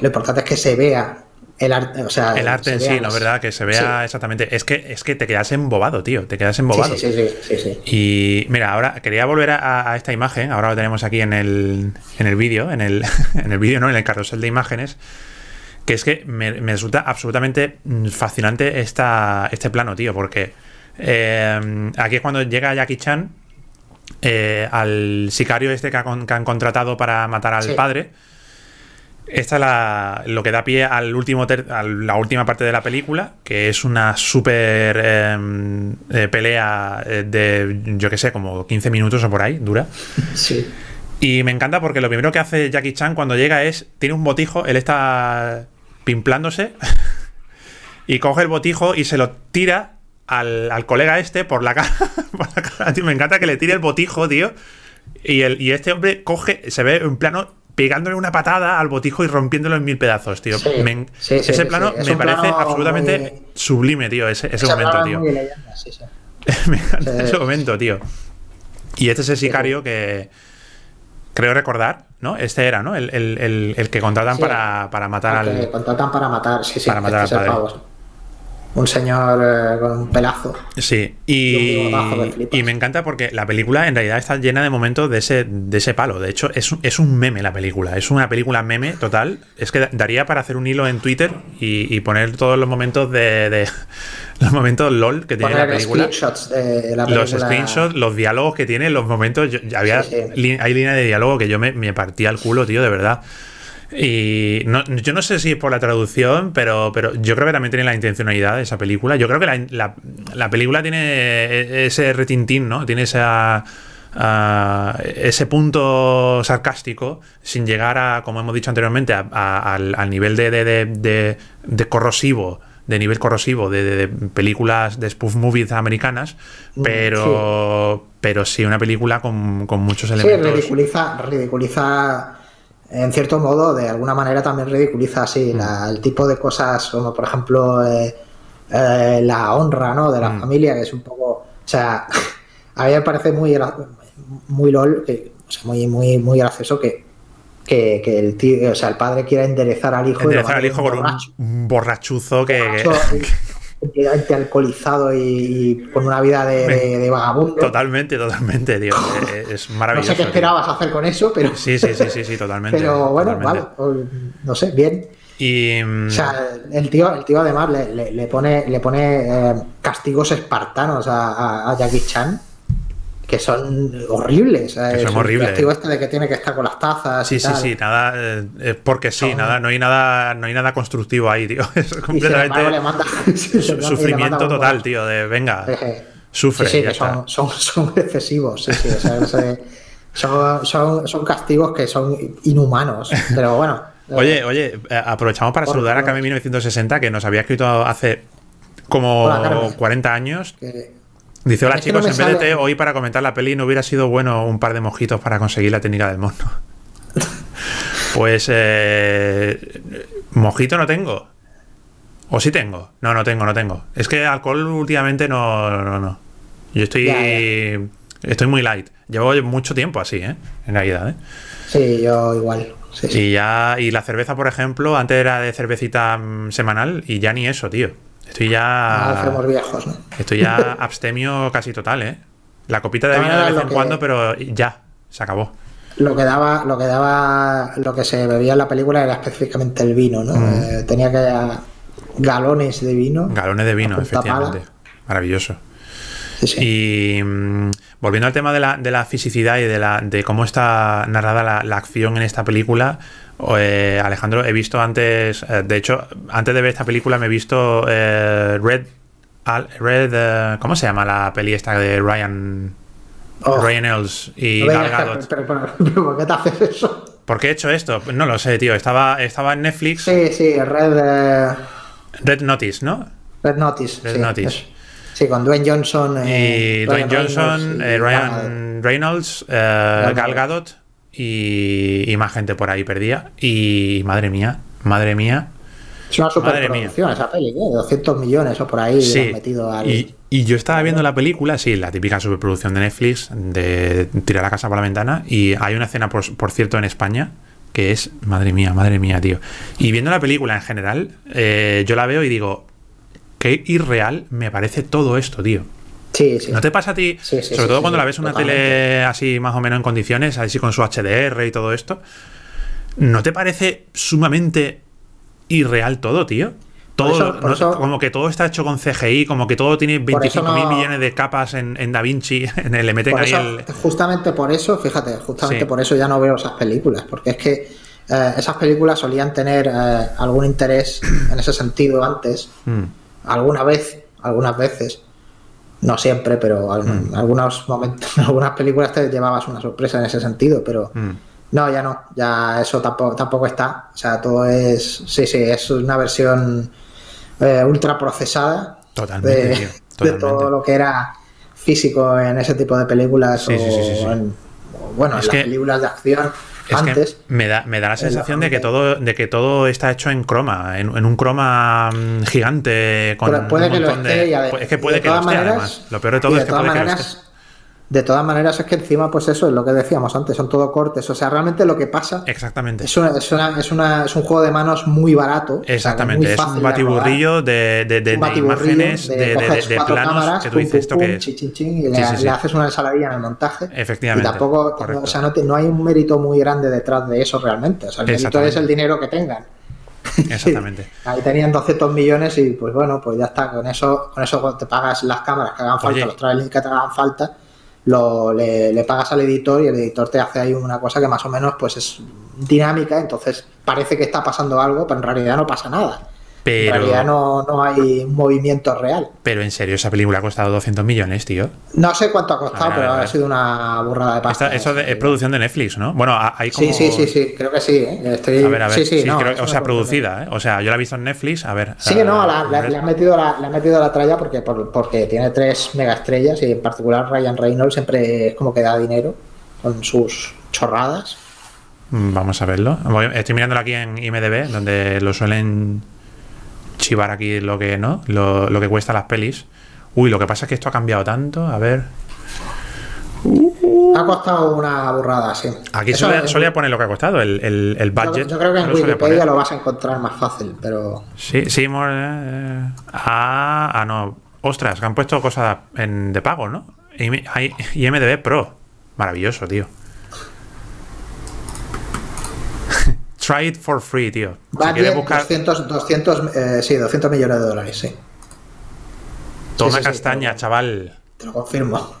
lo importante es que se vea el arte, o sea, el arte en sí, la verdad, que se vea exactamente. Es que, es que te quedas embobado, tío. Te quedas embobado. Sí, sí, sí, sí, Y mira, ahora quería volver a, esta imagen. Ahora lo tenemos aquí en el, en el vídeo. En el, en el vídeo, ¿no? En el carrusel de imágenes. Que es que me, resulta absolutamente fascinante esta, este plano, tío. Porque eh, aquí es cuando llega Jackie Chan eh, al sicario este que, han contratado para matar al padre esta es la, lo que da pie al último a la última parte de la película, que es una súper em, eh, pelea eh, de, yo que sé, como 15 minutos o por ahí, dura. Sí. Y me encanta porque lo primero que hace Jackie Chan cuando llega es, tiene un botijo, él está pimplándose y coge el botijo y se lo tira al, colega este por la cara. me encanta que le tire el botijo, tío. Y, el, y este hombre coge, se ve en plano pegándole una patada al botijo y rompiéndolo en mil pedazos, tío. ese plano me parece absolutamente sublime, tío, ese, momento, tío. me encanta ese momento, tío. Y este es el sicario que creo recordar, ¿no? Este era, ¿no? El, que contratan para, para, matar al. Que contratan para matar, sí, sí. Para matar este al padre un señor eh, con un pelazo. Sí, y, y, me encanta porque la película en realidad está llena de momentos de ese, de ese palo. De hecho, es, es un meme la película. Es una película meme total. Es que daría para hacer un hilo en Twitter y, poner todos los momentos de, los momentos LOL que tiene la película. De la película. Los screenshots, los diálogos que tiene, los momentos. había, Hay línea de diálogo que yo me, me partía el culo, tío, de verdad. Y yo no sé si es por la traducción, pero, pero yo creo que también tiene la intencionalidad de esa película. Yo creo que la, la, película tiene e, ese retintín, ¿no? Tiene esa, ese punto sarcástico sin llegar a, como hemos dicho anteriormente, al, nivel de, de, de, corrosivo de nivel corrosivo de, películas de spoof movies americanas, mm, pero sí. pero sí una película con, con muchos elementos. Sí, ridiculiza, ridiculiza en cierto modo, de alguna manera también ridiculiza así mm. el tipo de cosas como, por ejemplo, eh, eh, la honra ¿no? de la mm. familia, que es un poco. O sea, a mí me parece muy, muy lol, que, o sea, muy, muy, muy gracioso que, que, el tío, o sea, el padre quiera enderezar al hijo. Enderezar al hijo con un borrachuzo que completamente alcoholizado y, con una vida de, vagabundo. Totalmente, totalmente, tío. Es maravilloso. No sé qué esperabas hacer con eso, pero. Sí, sí, sí, sí, sí totalmente. Pero bueno, vale, pues, no sé, bien. Y... O sea, el tío, el tío además le, pone, le pone eh, castigos espartanos a Jackie Chan que son horribles. Que son horribles. El este de que tiene que estar con las tazas. Sí, sí, sí, nada, eh, porque sí, nada, no hay nada, no hay nada constructivo ahí, tío. Es completamente sufrimiento total, tío, de venga, sufre. Sí, que son, son, excesivos, sí, sí, son, son, son, castigos que son inhumanos, pero bueno. Oye, oye, eh, aprovechamos para saludar a Cami 1960 que nos había escrito hace como 40 años. Dice, hola chicos, en vez de té, hoy para comentar la peli no hubiera sido bueno un par de mojitos para conseguir la técnica del mono. pues eh, mojito no tengo. ¿O sí tengo? No, no tengo, no tengo. Es que alcohol últimamente no, no, no. Yo estoy, estoy muy light. Llevo mucho tiempo así, ¿eh? En realidad, ¿eh? Sí, yo igual. Y ya, y la cerveza, por ejemplo, antes era de cervecita mm, semanal y ya ni eso, tío. Estoy ya. viejos, ¿no? Estoy ya abstemio casi total, ¿eh? La copita de vino de vez en cuando, pero ya, se acabó. Lo que daba, lo que daba, lo que se bebía en la película era específicamente el vino, ¿no? Mm. Eh, tenía que galones de vino. Galones de vino, efectivamente. Maravilloso. Y mm, volviendo al tema de la, de la, fisicidad y de, la, de cómo está narrada la acción en esta película, eh, Alejandro, he visto antes, eh, de hecho, antes de ver esta película me he visto eh, Red, Red ¿cómo se llama la peli esta de Ryan, oh. Ryan Ells y Gal Gadot? Pero, ¿por qué te haces eso? ¿Por qué he hecho esto? No lo sé, tío. Estaba, estaba en Netflix. Sí, sí, Red. Red Notice, ¿no? Red Notice. Red Notice. Sí, con Dwayne Johnson. y Dwayne Johnson, Ryan Reynolds, Gal Gadot y, más gente por ahí perdía. Y madre mía, madre mía. Es una superproducción esa peli, ¿eh? 200 millones o por ahí metido al... y, y, yo estaba viendo la película, sí, la típica superproducción de Netflix, de tirar la casa por la ventana. Y hay una escena, por, por cierto, en España, que es, madre mía, madre mía, tío. Y viendo la película en general, eh, yo la veo y digo, qué irreal me parece todo esto, tío. ¿No te pasa a ti, sobre todo cuando la ves una tele así más o menos en condiciones, así con su HDR y todo esto, ¿no te parece sumamente irreal todo, tío? Todo, como que todo está hecho con CGI, como que todo tiene 25 mil millones de capas en, en Da Vinci, en el, le meten ahí el... Justamente por eso, fíjate, justamente por eso ya no veo esas películas, porque es que eh, esas películas solían tener eh, algún interés en ese sentido antes, mm. Alguna vez, algunas veces, No siempre, pero en Mm. algunos momentos, en algunas películas te llevabas una sorpresa en ese sentido, pero Mm. no, ya no, ya eso tampoco, tampoco está. O sea, todo es, sí, sí, es una versión eh, ultra procesada Totalmente, de, tío, de totalmente. todo lo que era físico en ese tipo de películas Sí, o, sí, sí, en, o, bueno, Es en que- las películas de acción Es antes. que me da, me da la sensación de que todo, de que todo está hecho en croma, en, en un croma mm, gigante con puede un que lo esté de. es que puede de que lo esté, maneras- además. Lo peor de todo de es que puede que lo maneras, esté. De todas maneras, es que encima, pues eso es lo que decíamos antes, son todo cortes. O sea, realmente lo que pasa Exactamente. es, una- es, una- es, una- es un juego de manos muy barato. o sea, Exactamente. muy es un batiburrillo de, de, de- de un batiburrillo imágenes, de, planos cámaras, que tú dices pum, esto pum, que es. chin, y Sí, le, sí, sí. le haces una ensaladilla en el montaje. Efectivamente, Y tampoco, correcto. o sea, no, te- no hay un mérito muy grande detrás de eso realmente. O sea, el mérito es el dinero que tengan. Exactamente. Ahí tenían 200 millones y pues bueno, pues ya está, con eso, con eso te pagas las cámaras que hagan falta, Oye. los trailers que te hagan falta, lo, le, le pagas al editor y el editor te hace ahí una cosa que más o menos pues es dinámica, entonces parece que está pasando algo, pero en realidad no pasa nada. Pero, En realidad no, no hay movimiento real. pero en serio, esa película ha costado 200 millones, tío. No sé cuánto ha costado, ver, pero ha sido una burrada de pasta. Esta- eso de- es producción de Netflix, ¿no? Bueno, ha- hay como. Sí, sí, sí, sí, creo que sí. ¿eh? Estoy- A ver, a ver. Sí, sí, sí, no, creo- o sea, producida, ¿eh? O sea, yo la he visto en Netflix. A ver. Sí, no, la- ver. le, han metido la, le han metido la tralla porque, por- porque tiene tres mega estrellas y en particular Ryan Reynolds siempre es como que da dinero con sus chorradas. Mm, Vamos a verlo. Estoy mirándolo aquí en IMDB, donde lo suelen chivar aquí lo que no, lo, lo que cuesta las pelis. Uy, lo que pasa es que esto ha cambiado tanto. A ver. Ha costado una burrada, sí. Aquí solía, es- solía poner lo que ha costado, el, el, budget. yo creo que en lo solía Wikipedia lo vas a encontrar más fácil, pero Sí, sí, more, eh, ah, ah, no. Ostras, que han puesto cosas en, de pago, ¿no? Hay IMDB Pro. Maravilloso, tío. Try it for free, tío. Si va bien buscar 200, 200, eh, sí, 200 millones de dólares, sí. toma sí, sí, castaña, chaval. Te lo confirmo.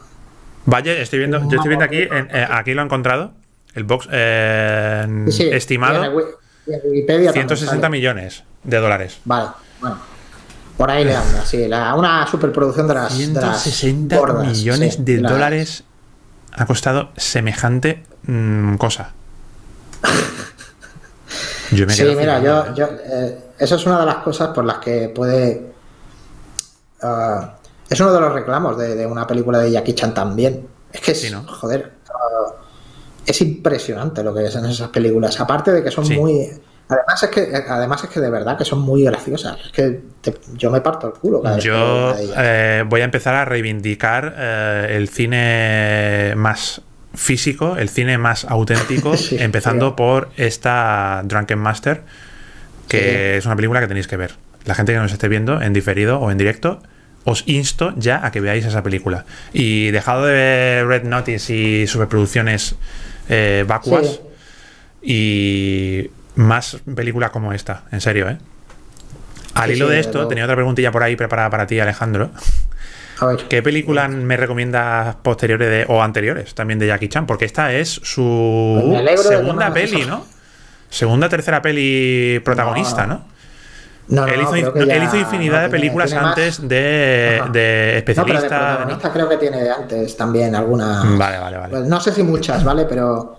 Vaya, estoy viendo, yo estoy viendo aquí, en- eh, aquí lo he encontrado. El box eh, estimado y en Wikipedia también 160 sale. millones de dólares. Vale, bueno. Por ahí le anda, sí. La, una superproducción de las. de las 160 gordas, millones de dólares ha costado semejante mm, cosa. Yo me Sí, mira, yo, yo eh, eso es una de las cosas por las que puede. ah, es uno de los reclamos de, de una película de Jackie Chan también. Es que es, Sí, ¿no? joder, ah, es impresionante lo que es en esas películas. Aparte de que son Sí. muy. Además es que, además es que de verdad que son muy graciosas. Es que te- yo me parto el culo cada vez que Yo de ellas. eh, voy a empezar a reivindicar eh, el cine más físico, el cine más auténtico, Sí, empezando por esta Drunken Master, que Sí. es una película que tenéis que ver. La gente que nos esté viendo en diferido o en directo, os insto ya a que veáis esa película. Y dejado de ver Red Notice y superproducciones eh, vacuas y más películas como esta, en serio, ¿eh? Al hilo de esto, tenía otra preguntilla por ahí preparada para ti, Alejandro. A ver. ¿Qué películas me recomiendas posteriores de, o anteriores también de Jackie Chan? Porque esta es Pues su que segunda peli, ¿no? Segunda, tercera peli protagonista, ¿no? No, no, él, hizo, creo que no, ya- él hizo infinidad de películas tiene antes de, de No, pero de especialista. protagonista creo que tiene de antes también alguna. Vale, vale, vale. Pues no sé si muchas, ¿vale? Pero.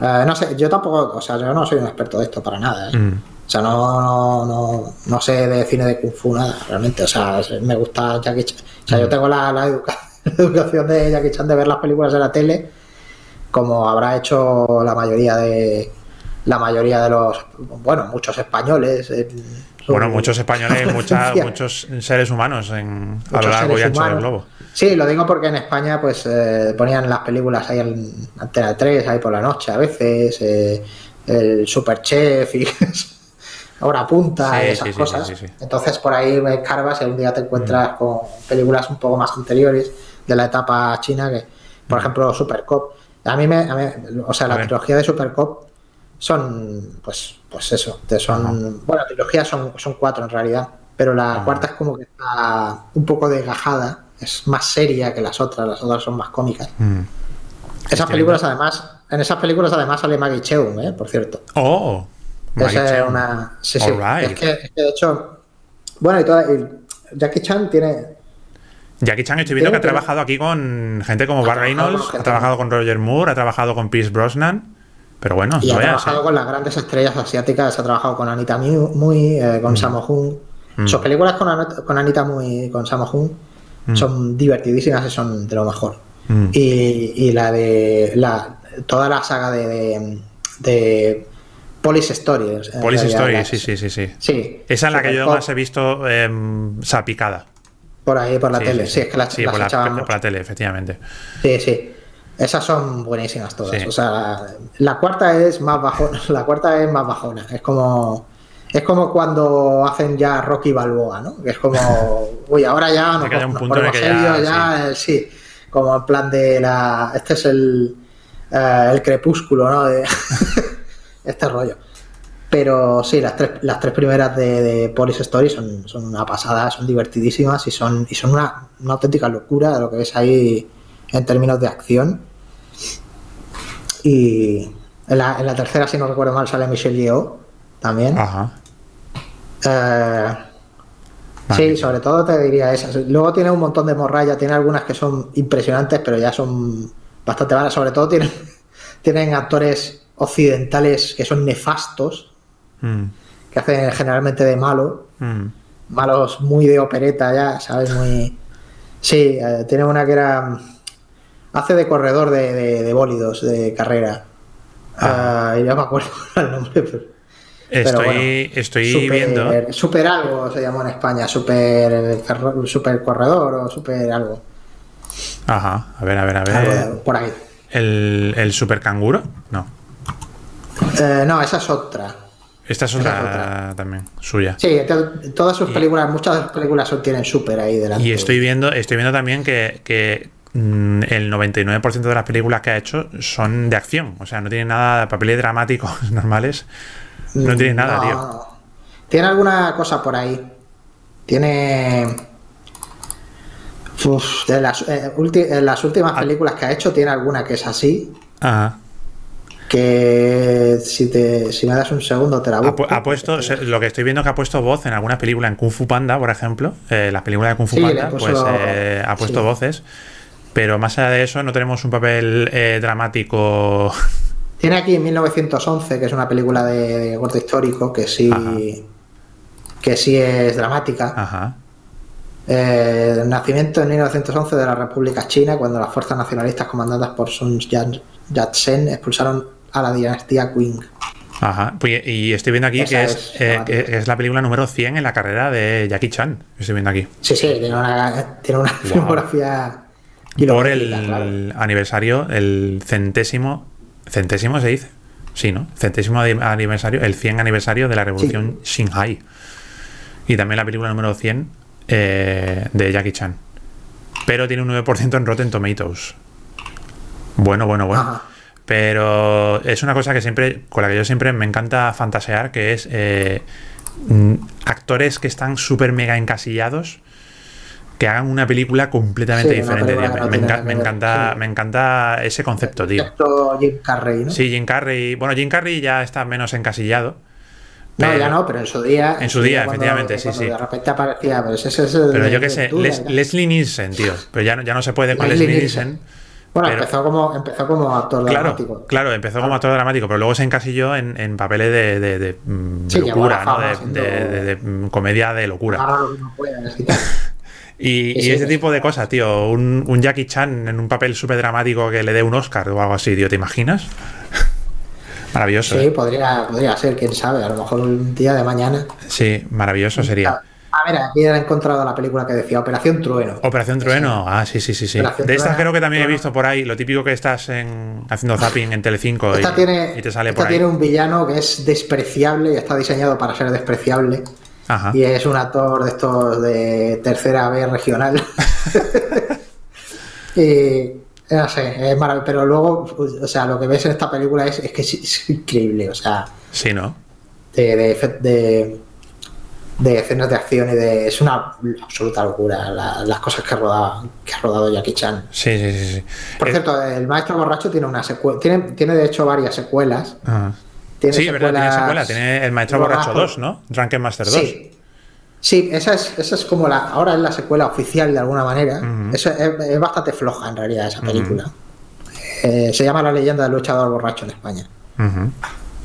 eh, no sé, yo tampoco. O sea, yo no soy un experto de esto para nada, ¿eh? Mm. O sea, no, no, no, no sé de cine de Kung Fu nada, realmente. O sea, me gusta Jackie Chan. O sea, yo tengo la, la educa- la educación de Jackie Chan de ver las películas de la tele, como habrá hecho la mayoría de. La mayoría de los. Bueno, muchos españoles. en su Bueno, muchos españoles, mucha- muchos seres humanos en, a lo Muchos largo y ancho del humanos. globo. Sí, lo digo porque en España pues eh, ponían las películas ahí en Antena 3, ahí por la noche a veces, eh, el Superchef y Hora Punta Sí, y esas sí, cosas. sí. Entonces por ahí escarbas y un día te encuentras Mm. con películas un poco más anteriores de la etapa china, que por Mm. ejemplo Super Cop. A mí me, a mí- o sea, A la trilogía de Super Cop son, pues, pues eso, son, bueno, trilogías son, son cuatro en realidad, pero la Ajá. cuarta es como que está un poco desgajada, es más seria que las otras, las otras son más cómicas. Mm. Esas películas además, en esas películas además sale Maggie Cheung, ¿eh? por cierto. Oh, Esa es una. Sí, sí. Alright. Es, que, es que de hecho. Bueno, y, toda, y Jackie Chan tiene. Jackie Chan estoy viendo que ha trabajado aquí con gente como Bar Reynolds, ha trabajado con Roger Moore, ha trabajado con Pierce Brosnan. Pero bueno, y ha trabajado con las grandes estrellas asiáticas, ha trabajado con Anita Mui, eh, con mm. Sammo Hung. Mm. Sus películas con, Anita Mui y con Sammo Hung mm. son divertidísimas y son de lo mejor. Mm. Y, la de la, toda la saga de, de, Police Story. Police Story, sí, sí, sí, sí. Esa es la que yo más he visto eh, salpicada. Por ahí, por la tele. Sí, es que la, sí, por, la, tele, efectivamente. Sí, sí. Esas son buenísimas todas. O sea, la cuarta es más bajona. La cuarta es más bajona. Es como. Es como cuando hacen ya Rocky Balboa, ¿no? Que es como. Uy, ahora ya no. un punto de que ya, ya eh, sí. Como en plan de la. Este es el. Eh, el crepúsculo, ¿no? Este rollo. Pero sí, las tres, las tres primeras de, de Police Story son, son, una pasada, son divertidísimas y son, y son una, una auténtica locura de lo que ves ahí en términos de acción. Y en la, en la tercera, si no recuerdo mal, sale Michelle Yeoh también. Ajá. Eh, sí, sobre todo te diría esas. Luego tiene un montón de morralla, tiene algunas que son impresionantes, pero ya son bastante malas. Sobre todo tienen, tienen actores occidentales que son nefastos, mm. que hacen generalmente de malo. Mm. Malos muy de opereta ya, ¿sabes? Muy... Sí, eh, tiene una que era hace de corredor de, de, bólidos, de carrera. Ah. ya me acuerdo el nombre, pero. Estoy, estoy viendo. Super algo se llamó en España, super, super corredor o super algo. Ajá, a ver, a ver, a ver. por ahí. ¿El, el super canguro? No. Eh, no, esa es otra. Esta es otra, también, suya. Sí, todas sus películas, muchas de sus películas tienen super ahí delante. Y estoy viendo, estoy viendo también que, que Mm, el 99% de las películas que ha hecho son de acción. O sea, no tiene nada de papeles dramáticos normales. No tiene nada, tío. Tiene alguna cosa por ahí. Tiene. Uf, de las, eh, las últimas ah. películas que ha hecho, tiene alguna que es así. Ajá. Que si, te, si me das un segundo te la busco. Ha, puesto, lo que estoy viendo es que ha puesto voz en algunas películas, en Kung Fu Panda, por ejemplo. Eh, las películas de Kung Fu Panda, pues eh, ha puesto voces. Pero más allá de eso, no tenemos un papel eh, dramático. Tiene aquí 1911, que es una película de, corte histórico, que sí, que sí es dramática. Ajá. Eh, el nacimiento en 1911 de la República China, cuando las fuerzas nacionalistas comandadas por Sun Yat-sen expulsaron a la dinastía Qing. Ajá, pues, y estoy viendo aquí que es, eh, es, la película número 100 en la carrera de Jackie Chan. Estoy viendo aquí. Sí, sí, tiene una, tiene una filmografía por el aniversario, el centésimo, centésimo se dice, sí, ¿no? Centésimo aniversario, el 100 aniversario de la revolución Shanghai. Y también la película número 100 eh, de Jackie Chan. Pero tiene un 9% en Rotten Tomatoes. Bueno, bueno, bueno. Pero es una cosa que siempre, con la que yo siempre me encanta fantasear, que es eh, mm, actores que están súper mega encasillados que hagan una película completamente diferente. me, encanta, me encanta ese concepto, tío. Jim Carrey, ¿no? Sí, Jim Carrey. Bueno, Jim Carrey ya está menos encasillado. no, ya no, pero en su día. En su día, efectivamente, sí, sí. De repente aparecía, pero ese es el. Pero yo qué sé, Leslie Nielsen, tío. Pero ya no, ya no se puede con Leslie, Nielsen. Bueno, empezó, como, empezó como actor dramático. Claro, empezó como actor dramático, pero luego se encasilló en, en papeles de, de, de, mm, locura, ¿no? De, mm, comedia de locura. no puede, y, ese tipo de cosas, tío. Un, Jackie Chan en un papel súper dramático que le dé un Oscar o algo así, tío. ¿Te imaginas? maravilloso. Sí, ¿eh? podría, podría ser, quién sabe. A lo mejor un día de mañana. Sí, maravilloso sería. A ver, aquí he encontrado la película que decía Operación Trueno. Operación Trueno, ah, sí, sí, sí. sí. de estas creo que también he visto por ahí, lo típico que estás en, haciendo zapping en Telecinco y, tiene, y te sale por ahí. tiene un villano que es despreciable y está diseñado para ser despreciable. Y es un actor de estos de tercera B regional. y no sé, es maravilloso. Pero luego, o sea, lo que ves en esta película es, que es, increíble. O sea, sí, ¿no? De, de, de, escenas de acción y de. Es una absoluta locura las cosas que ha rodado, que ha rodado Jackie Chan. Sí, sí, sí. sí. Por cierto, el maestro borracho tiene una secuela. Tiene, tiene de hecho varias secuelas. sí, verdad, tiene secuela. Tiene el Maestro Borracho 2, ¿no? Drunken Master 2. Sí. Sí, esa es, esa es como la. Ahora es la secuela oficial de alguna manera. es, bastante floja en realidad esa película. Eh, se llama La leyenda del luchador borracho en España.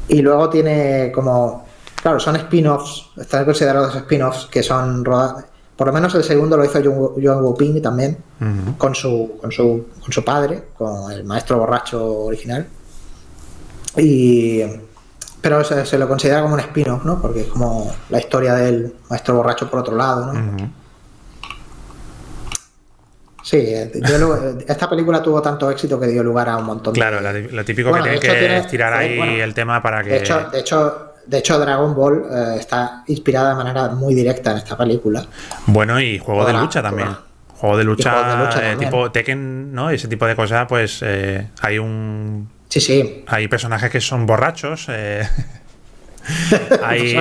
Y luego tiene como. Claro, son spin-offs, están considerados spin-offs que son rodados. Por lo menos el segundo lo hizo Joan Wuping también, con, su, con, su, con su padre, con el maestro borracho original. Y pero se, lo considera como un spin-off, ¿no? Porque es como la historia del maestro borracho por otro lado, ¿no? Sí, eh, esta película tuvo tanto éxito que dio lugar a un montón de... Claro, lo típico que tiene que es tirar ahí el tema para que... De hecho, de hecho, de hecho Dragon Ball eh, está inspirada de manera muy directa en esta película. Bueno, y juego de lucha también. Juego de lucha, eh, tipo Tekken, ¿no? Ese tipo de cosas, pues hay un Sí, sí. Hay personajes que son borrachos. Eh. hay,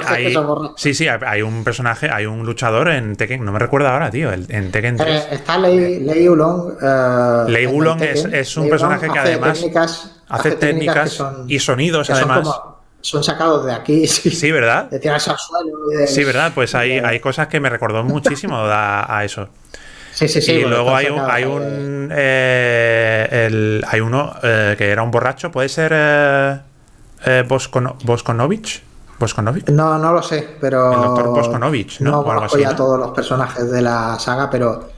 sí, sí, hay un personaje, hay un luchador en Tekken, no me recuerdo ahora, tío, en Tekken 3. Eh, está Lei, Lei Ulong. Eh, Lei Ulong es, un personaje que además hace técnicas, y sonidos, además. Son, sacados de aquí. Sí, ¿verdad? De tirarse al suelo. sí, ¿verdad? Pues hay, hay cosas que me recordó muchísimo a eso. Sí, sí, sí. Y luego hay un, hay un eh, hay uno eh, que era un borracho, puede ser eh, eh Boskonovich. No, no lo sé, pero. El doctor Boskonovich, ¿no? No conozco ya todos los personajes de la saga, pero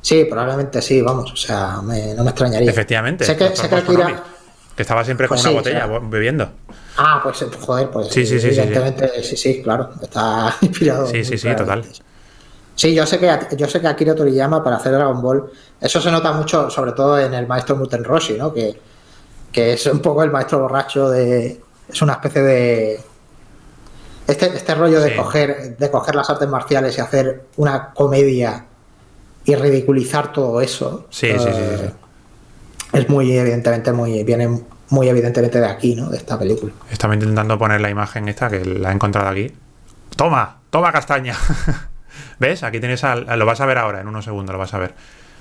sí, probablemente sí, vamos, o sea, no me extrañaría. Efectivamente. Sé que, sé que que estaba siempre con pues una botella bebiendo. Ah, pues joder, pues sí, sí, sí, evidentemente, sí, sí, claro, está inspirado. Sí, sí, sí, total. Sí, yo sé que yo sé que Akira Toriyama para hacer Dragon Ball, eso se nota mucho, sobre todo en el maestro Muten Roshi, ¿no? Que, es un poco el maestro borracho de. Es una especie de. Este, este rollo de coger, de coger las artes marciales y hacer una comedia y ridiculizar todo eso. Sí, sí, sí, eh, Es muy evidentemente muy. viene muy evidentemente de aquí, ¿no? De esta película. Estaba intentando poner la imagen esta que la he encontrado aquí. Toma, toma castaña. ¿Ves? Aquí tienes al. Lo vas a ver ahora, en unos segundos lo vas a ver.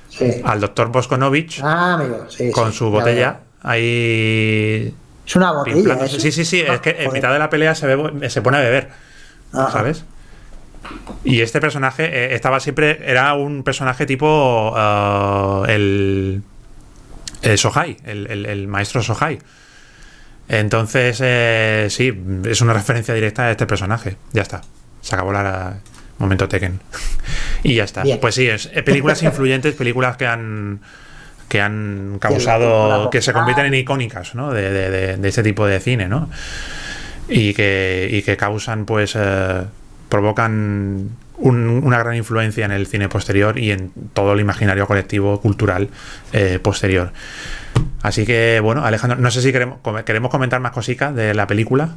Sí. Al doctor Boskonovich. Ah, amigo, sí. Con su botella. Ahí. Es una botella. Sí, sí, sí. es que en mitad de la pelea se, se pone a beber. ¿Sabes? Y este personaje eh, estaba siempre. Era un personaje tipo. Uh, el. El Sohai, el, el, maestro Sohai. Entonces, eh, sí, es una referencia directa a este personaje. Ya está. Se acabó la, Momento Tekken. y ya está. Pues sí, es eh, películas influyentes, películas que han que han causado, que se convierten en icónicas, ¿no? De, de, de, este tipo de cine, ¿no? Y que, y que causan, pues, eh, provocan una gran influencia en el cine posterior y en todo el imaginario colectivo cultural eh, posterior. Así que, bueno, Alejandro, no sé si queremos, queremos comentar más cositas de la película.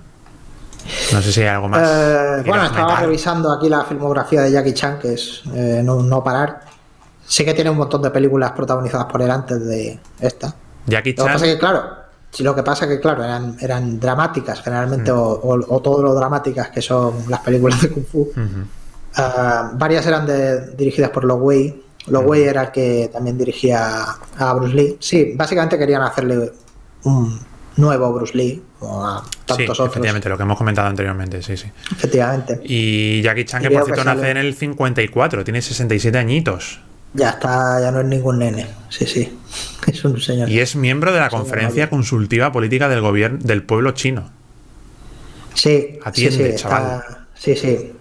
No sé si hay algo más. Eh, bueno, estaba revisando aquí la filmografía de Jackie Chan, que es eh, no, parar. Sí que tiene un montón de películas protagonizadas por él antes de esta. Jackie Chan. Lo que pasa es que, claro, si lo que pasa es que, claro, eran, eran dramáticas generalmente, mm. o, todo lo dramáticas que son las películas de Kung Fu. Eh, varias eran dirigidas por Lo Wei. Lo Wei era el que también dirigía a Bruce Lee. Sí, básicamente querían hacerle un nuevo Bruce Lee, o a tantos sí, Efectivamente, lo que hemos comentado anteriormente, sí, sí. Efectivamente. Y Jackie Chan, que por cierto nace en el 54, tiene 67 añitos. Ya está, ya no es ningún nene, sí, sí. Es un señor. Y es miembro de la Conferencia Consultiva Política del Gobierno del Pueblo Chino. Sí, Atiende, sí, chaval. sí, sí.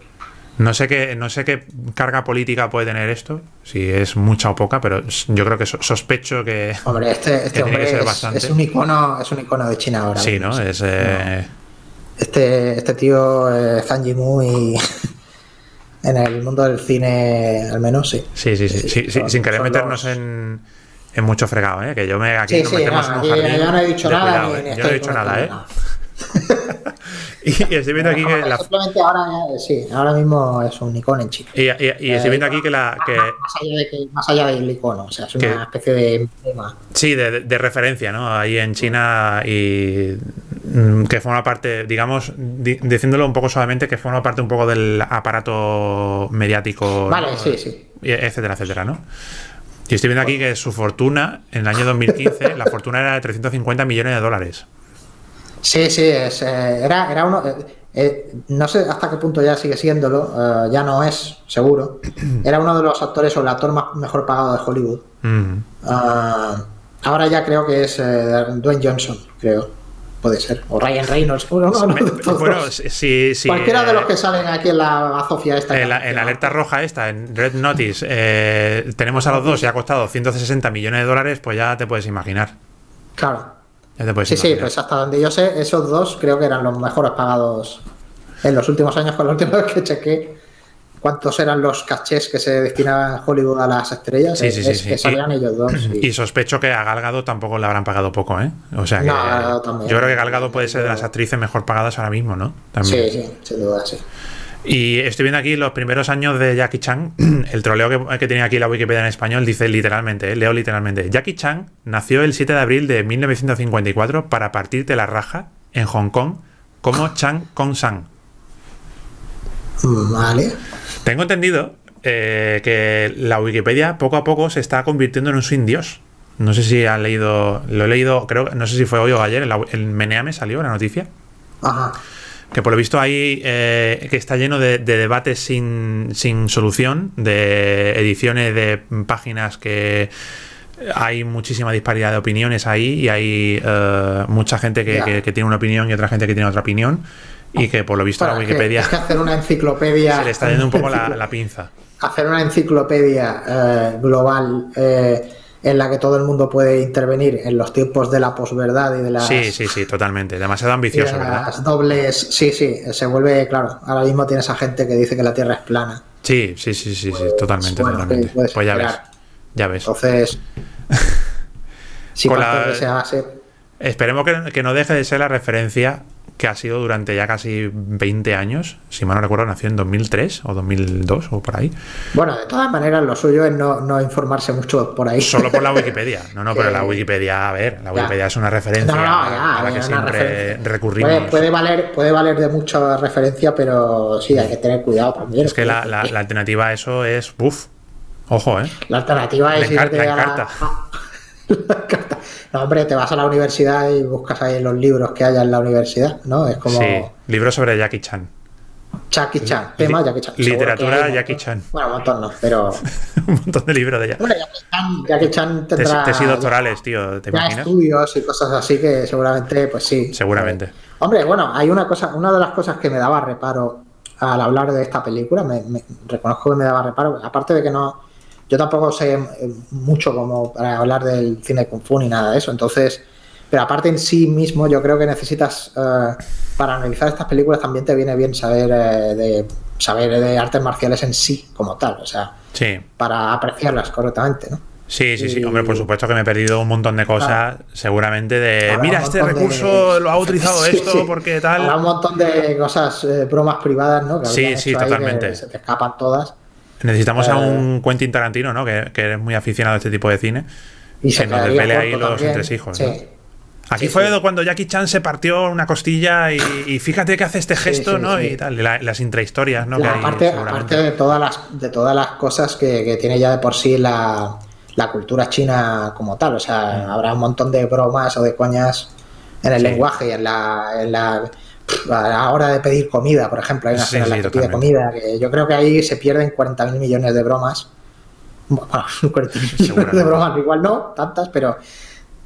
No sé qué, no sé qué carga política puede tener esto, si es mucha o poca, pero yo creo que sospecho que. Hombre, este, este hombre es, un icono, es un icono de China ahora. Sí, ¿no? Es, eh, Este, este tío, eh, Zhang Yimou, y en el mundo del cine, al menos, sí. Sí, sí, sí. sin querer meternos en, en, mucho fregado, ¿eh? Que yo me aquí no metemos en un jardín. Yo no he dicho nada. ¿eh? yo no he dicho nada, ¿eh? y estoy viendo aquí que la... Simplemente ahora, eh, sí, ahora mismo es un icono en China. Y, estoy viendo aquí que la... Que... Más, allá del icono, o sea, es una especie de Sí, de, referencia, ¿no? Ahí en China y mm, que forma parte, digamos, diciéndolo un poco suavemente, que forma parte un poco del aparato mediático. Vale, sí, sí. Etcétera, etcétera, ¿no? Y estoy viendo aquí que su fortuna, en el año 2015, la fortuna era de 350 millones de dólares. Sí, sí, es, eh, era, era uno. Eh, eh, no sé hasta qué punto ya sigue siéndolo, ya no es, seguro. Era uno de los actores o el actor más, mejor pagado de Hollywood. Mm. Ah, ahora ya creo que es Dwayne Johnson, creo. Puede ser. O Ryan Reynolds. Bueno, dos. sí, sí. Cualquiera de los que salen aquí en la bazofia esta. En la, en la alerta roja esta, en Red Notice, eh, tenemos a los dos y ha costado 160 millones de dólares, pues ya te puedes imaginar. Claro. Ya te puedes Sí, sí, pues hasta donde yo sé, esos dos creo que eran los mejores pagados en los últimos años, con la última vez que chequé cuántos eran los cachés que se destinaban Hollywood a las estrellas. Sí, sí, sí, es sí. que salían Y- ellos dos. y- Y sospecho que a Galgado tampoco le habrán pagado poco, ¿eh? O sea que. No, yo creo que Galgado puede ser de las actrices mejor pagadas ahora mismo, ¿no? También. sí, sí, sin duda, sí. Y estoy viendo aquí los primeros años de Jackie Chan. El troleo que, que tenía aquí la Wikipedia en español dice literalmente, eh, leo literalmente. Jackie Chan nació el 7 de abril de 1954 para partirte la raja en Hong Kong como Chan Kong San. Vale. Tengo entendido eh, que la Wikipedia poco a poco se está convirtiendo en un swing dios. No sé si han leído, lo he leído, creo, no sé si fue hoy o ayer, en, la- en Meneame salió la noticia. Ajá. Que por lo visto ahí eh, que está lleno de, de debates sin, sin solución, de ediciones de páginas que hay muchísima disparidad de opiniones ahí y hay eh, mucha gente que, que- que tiene una opinión y otra gente que tiene otra opinión y que por lo visto la que- Wikipedia es que hacer una enciclopedia. se le está yendo un poco la, la pinza. hacer una enciclopedia eh, global eh, en la que todo el mundo puede intervenir en los tiempos de la posverdad y de las, Sí, sí, sí, totalmente. Demasiado y de ambicioso, ¿verdad? las dobles. Sí, sí, se vuelve, claro. Ahora mismo tienes a gente que dice que la Tierra es plana. Sí, sí, sí, sí, sí, totalmente, Bueno, totalmente. ¿qué puedes Pues ya ves, ya ves. Entonces, si Con la- base. Esperemos que, que no deje de ser la referencia que ha sido durante ya casi 20 años. Si mal no recuerdo, nació en 2003 o 2002 o por ahí. Bueno, de todas maneras, lo suyo es no, no informarse mucho por ahí. Solo por la Wikipedia. No, no, pero la Wikipedia, a ver, la Ya. Wikipedia es una referencia No, no, ya, a la que siempre referencia. recurrimos. Puede, puede valer, puede valer de mucha referencia, pero sí, hay que tener cuidado también. Es que la, la- la alternativa a eso es, uff, ojo, ¿eh? La alternativa es La encar- la a la- encarta. La encarta. No, hombre, te vas a la universidad y buscas ahí los libros que haya en la universidad, ¿no? Es como Sí, libro sobre Jackie Chan. Jackie Chan, tema Jackie Chan. literatura hay Jackie. Chan. Bueno, un montón no, pero... Un montón de libros de ella. Bueno, Jackie Chan, Jackie Chan tendrá Tesis doctorales, tío, ¿te imaginas? estudios y cosas así que seguramente, pues sí. Seguramente. Eh, hombre, bueno, hay una cosa, una de las cosas que me daba reparo al hablar de esta película, me, me- reconozco que me daba reparo, aparte de que no, yo tampoco sé eh, mucho como para hablar del cine kung fu ni nada de eso, entonces, pero aparte en sí mismo yo creo que necesitas, eh, para analizar estas películas también te viene bien saber eh, de saber de artes marciales en sí como tal, o sea, Sí. para apreciarlas correctamente, ¿no? Sí, sí, sí, Y- hombre, por supuesto que me he perdido un montón de cosas, seguramente de, Habrá mira, este de- recurso lo ha utilizado Sí, esto sí. porque Habrá un tal. montón de cosas, eh, bromas privadas, ¿no? Que Sí, sí, totalmente. se te escapan todas. Necesitamos a Eh, un Quentin Tarantino, ¿no? Que, que eres muy aficionado a este tipo de cine. Y se Que nos desvele ahí los también. entresijos, Sí. ¿no? Aquí Sí, fue sí. cuando Jackie Chan se partió una costilla y, y fíjate que hace este gesto, ¿no? Y tal, la- las intrahistorias, ¿no? La- que hay, aparte, de todas las de todas las cosas que, que tiene ya de por sí la, la cultura china como tal. O sea, habrá un montón de bromas o de coñas en el Mm. Lenguaje y en la, en la a la hora de pedir comida, por ejemplo, hay una Sí, escena en la sí, que pide comida, que yo creo que ahí se pierden 40.000 millones de bromas. Bueno, 40.000 millones de bromas, igual no, tantas, pero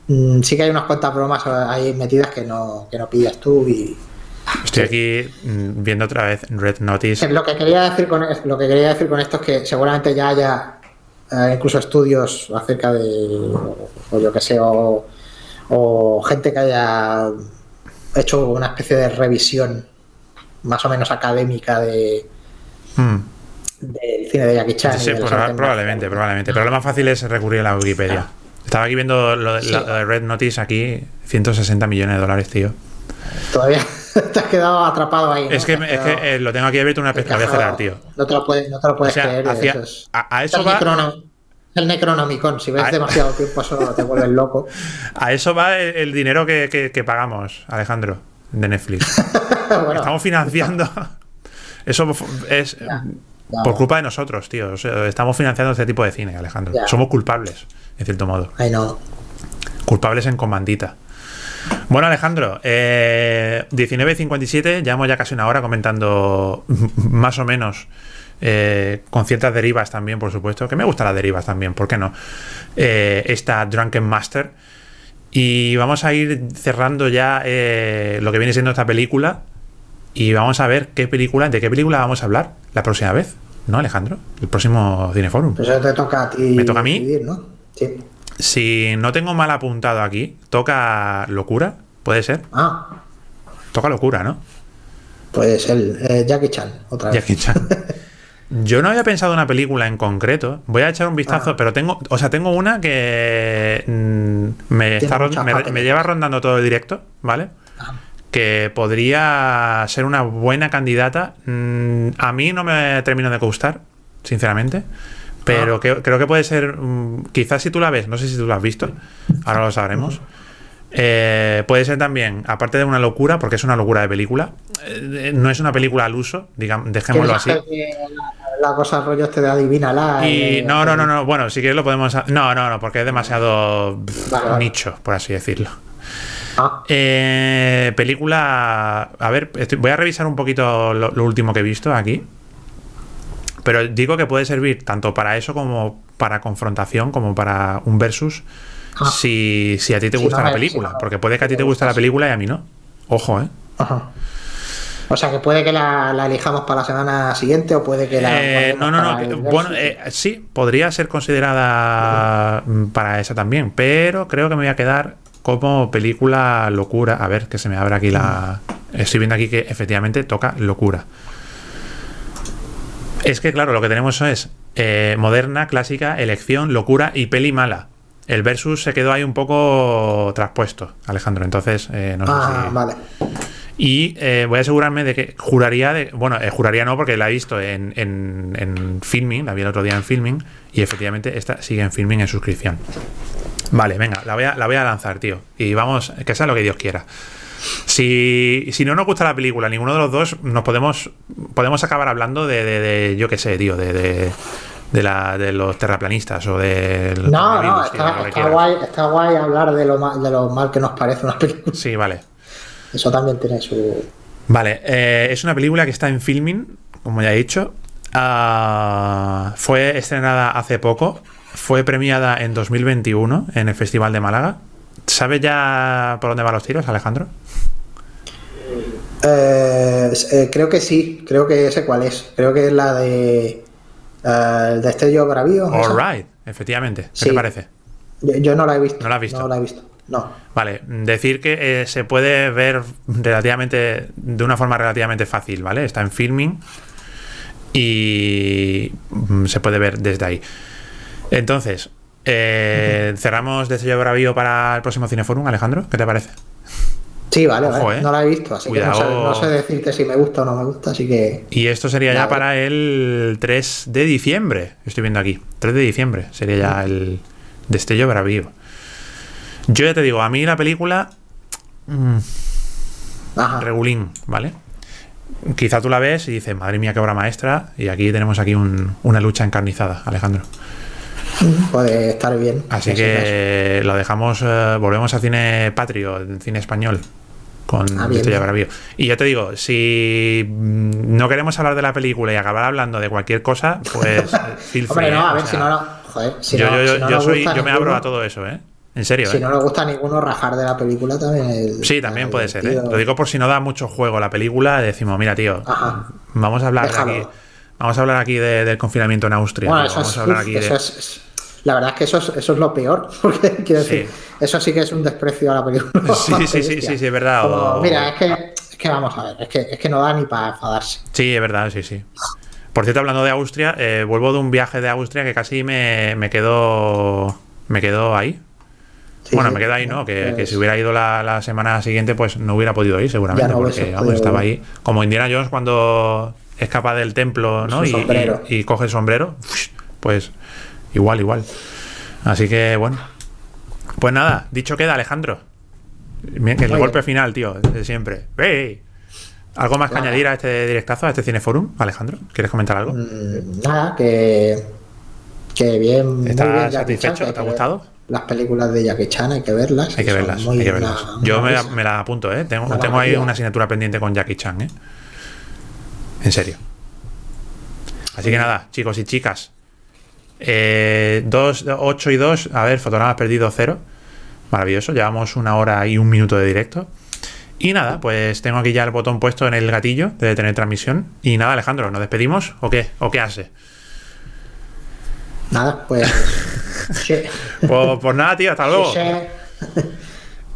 mm, sí que hay unas cuantas bromas ahí metidas que no, que no pillas tú y, Estoy aquí mm, viendo otra vez Red Notice. Lo que quería decir con lo que quería decir con esto es que seguramente ya haya eh, incluso estudios acerca de o yo que sé o, o gente que haya hecho una especie de revisión más o menos académica de Mm. del cine de Jackie Chan. Sí, de artes probablemente, probablemente. Pero lo más fácil es recurrir a la Wikipedia. Estaba aquí viendo lo de, Sí. la- lo de Red Notice aquí, 160 millones de dólares, tío. Todavía te has quedado atrapado ahí. ¿no? Es que, es quedado que eh, lo tengo aquí abierto una vez, cerrar, tío. No te lo puedes, no te lo puedes O sea, creer. hacia- eso es- a- a eso es va- el, necrono- el Necronomicon. Si ves A- demasiado tiempo, eso te vuelves loco. A eso va el, el dinero que, que- que pagamos, Alejandro, de Netflix. Bueno, Estamos financiando. Eso es Ya, por culpa de nosotros, tío. O sea, estamos financiando este tipo de cine, Alejandro. Ya. Somos culpables, en cierto modo. Ay, no. Culpables en comandita. Bueno, Alejandro, eh, 19.57, llevamos ya casi una hora comentando más o menos eh, con ciertas derivas también, por supuesto, que me gustan las derivas también, ¿por qué no? Eh, esta Drunken Master. Y vamos a ir cerrando ya eh, lo que viene siendo esta película. Y vamos a ver qué película, de qué película vamos a hablar la próxima vez, ¿no, Alejandro? El próximo Cineforum. Pues eso te toca a ti. ¿Me toca a mí? decidir, ¿no? Sí. Si no tengo mal apuntado aquí, toca locura, ¿puede ser? Ah, Toca locura, ¿no? pues el eh, Jackie Chan, otra vez. Jackie Chan. Yo no había pensado en una película en concreto. Voy a echar un vistazo, Ah. pero tengo, o sea, tengo una que mm, me, está me- me lleva rondando todo el directo, ¿vale? Ah. Que podría ser una buena candidata. Mm, a mí no me termino de gustar, sinceramente. Pero Ah. que- creo que puede ser. mm, quizás si tú la ves, no sé si tú la has visto, ahora lo sabremos. Eh, puede ser también, aparte de una locura, porque es una locura de película, eh, no es una película al uso, digamos, dejémoslo así. ¿Quieres hacer que La, la cosa rollo este de adivínala. Y eh, no, no, no, no, bueno, si quieres lo podemos. No, no, no, porque es demasiado pff, Vale, vale. nicho, por así decirlo. Ah, película. A ver, estoy- voy a revisar un poquito lo, lo último que he visto aquí. Pero digo que puede servir tanto para eso como para confrontación, como para un versus. Ah. Si, si a ti te Si gusta no la me- película. si no- porque puede que a ti te guste la película y a mí no. Ojo, ¿eh? ajá. O sea que puede que la, la elijamos para la semana siguiente o puede que la. Eh, no, no, no. el bueno, eh, sí, podría ser considerada mm, para esa también, pero creo que me voy a quedar como película locura. A ver, que se me abre aquí la. Estoy viendo aquí que efectivamente toca locura. Es que, claro, lo que tenemos es eh, moderna, clásica, elección, locura y peli mala. El versus se quedó ahí un poco traspuesto, Alejandro. Entonces, eh, no sé Ah, si. vale. Y eh, voy a asegurarme de que juraría de. Bueno, eh, juraría no, porque la he visto en, en, en filming, la vi el otro día en filming, y efectivamente esta sigue en filming en suscripción. Vale, venga, la voy a, la voy a lanzar, tío. Y vamos, que sea lo que Dios quiera. Si, si no nos gusta la película, ninguno de los dos, nos podemos podemos acabar hablando de, de- de- yo qué sé, tío, de, de, la, de los terraplanistas o de. No, no, está, está guay, está guay hablar de lo, mal, de lo mal que nos parece una película. Sí, vale. Eso también tiene su. Vale, eh, es una película que está en filming, como ya he dicho. Ah, fue estrenada hace poco. Fue premiada en 2021 en el Festival de Málaga. ¿Sabes ya por dónde van los tiros, Alejandro? Eh, eh, creo que sí, creo que sé cuál es. Creo que es la de. Eh, el Destello Bravío. ¿esa? Alright, efectivamente. ¿Qué Sí. te parece? Yo, yo no la he visto. ¿No la has visto? No la he visto. No. Vale, decir que eh, se puede ver relativamente de una forma relativamente fácil, ¿vale? Está en filming y mm, se puede ver desde ahí. Entonces, eh, cerramos Destello Bravío para el próximo Cineforum, Alejandro, ¿qué te parece? Sí, vale, Ojo, vale. eh. No la he visto, así Cuidado. que no sé, no sé decirte si me gusta o no me gusta, así que. Y esto sería ya para el 3 de diciembre, estoy viendo aquí, 3 de diciembre sería ya el Destello Bravío. Yo ya te digo, a mí la película... mm, Ajá. regulín, ¿vale? Quizá tú la ves y dices, madre mía, qué obra maestra. Y aquí tenemos aquí un- una lucha encarnizada, Alejandro. Puede estar bien. Así que lo dejamos, eh, volvemos a cine patrio, cine español, con Ah. Bravío. Y yo te digo, si mm, no queremos hablar de la película y acabar hablando de cualquier cosa, pues feel. Hombre, free, no, a ver, sea, si no, no. Joder, si yo, no, yo- yo- si no yo soy, yo me abro a todo eso, ¿eh? En serio, Si ¿eh? no le gusta a ninguno rajar de la película también. Sí, también puede ser, ¿eh? Lo digo por si no da mucho juego la película, decimos, mira, tío, Ajá. vamos a hablar de aquí. Vamos a hablar aquí de- del confinamiento en Austria. Bueno, eso vamos es, a hablar uf, aquí de. eso es- es- La verdad es que eso es, eso es lo peor. Porque quiero Sí. decir, eso sí que es un desprecio a la película. Sí, sí, sí, sí, sí, es verdad. Como, o- Mira, es que, es que vamos a ver, es que, es que no da ni para enfadarse. Sí, es verdad, sí, sí. Por cierto, hablando de Austria, eh, vuelvo de un viaje de Austria que casi me, me quedó. Me quedó ahí. Sí, bueno, sí. me quedo ahí, ¿no? Que, Pues- que si hubiera ido la, la semana siguiente, pues no hubiera podido ir, seguramente. No porque vamos, estaba ahí. Como Indiana Jones cuando escapa del templo, ¿no? Y, sombrero. y- y coge el sombrero. Pues igual, igual. Así que, bueno. Pues nada, dicho queda, Alejandro. El golpe final, tío, de siempre. ¡Ey! ¿Algo más que Nada. añadir a este directazo, a este cineforum, Alejandro? ¿Quieres comentar algo? Mm, Nada, que. Que bien. muy ¿Estás bien, satisfecho? Chan, ¿Te ha gustado? las películas de Jackie Chan, hay que verlas. Hay que verlas, hay que verlas. Yo me, me, la apunto, ¿eh? Tengo, tengo ahí una asignatura pendiente con Jackie Chan, ¿eh? En serio. Así que nada, chicos y chicas. Eh, 2, 8 y 2. A ver, fotogramas perdido 0. Maravilloso. Llevamos una hora y un minuto de directo. Y nada, pues tengo aquí ya el botón puesto en el gatillo de detener transmisión. Y nada, Alejandro, ¿nos despedimos o qué? ¿O qué hace? Nada, pues. pues, pues, nada, tío, hasta luego.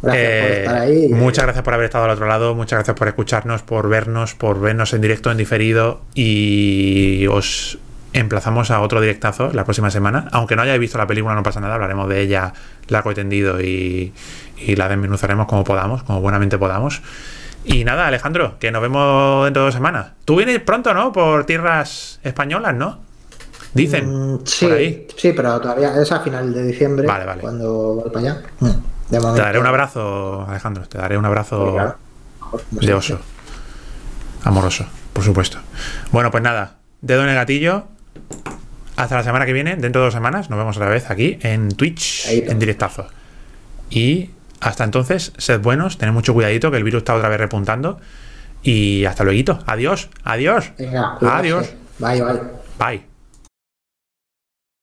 Gracias por estar ahí. Muchas gracias por haber estado al otro lado, muchas gracias por escucharnos, por vernos, por vernos en directo, en diferido y os emplazamos a otro directazo la próxima semana. Aunque no hayáis visto la película, no pasa nada, hablaremos de ella largo y tendido y, y la desmenuzaremos como podamos, como buenamente podamos. Y nada, Alejandro, que nos vemos dentro de dos semanas. Tú vienes pronto, ¿no? Por tierras españolas, ¿no? Dicen. Mm, sí, sí, pero todavía es a final de diciembre. Vale, vale. Cuando voy para allá. Mm, te daré un abrazo, Alejandro. Te daré un abrazo de oso. Amoroso, por supuesto. Bueno, pues nada. Dedo en el gatillo. Hasta la semana que viene, dentro de dos semanas, nos vemos otra vez aquí en Twitch, en directazo. Y hasta entonces, sed buenos, tened mucho cuidadito que el virus está otra vez repuntando. Y hasta luego. Adiós, adiós. adiós. Bye, bye. Bye.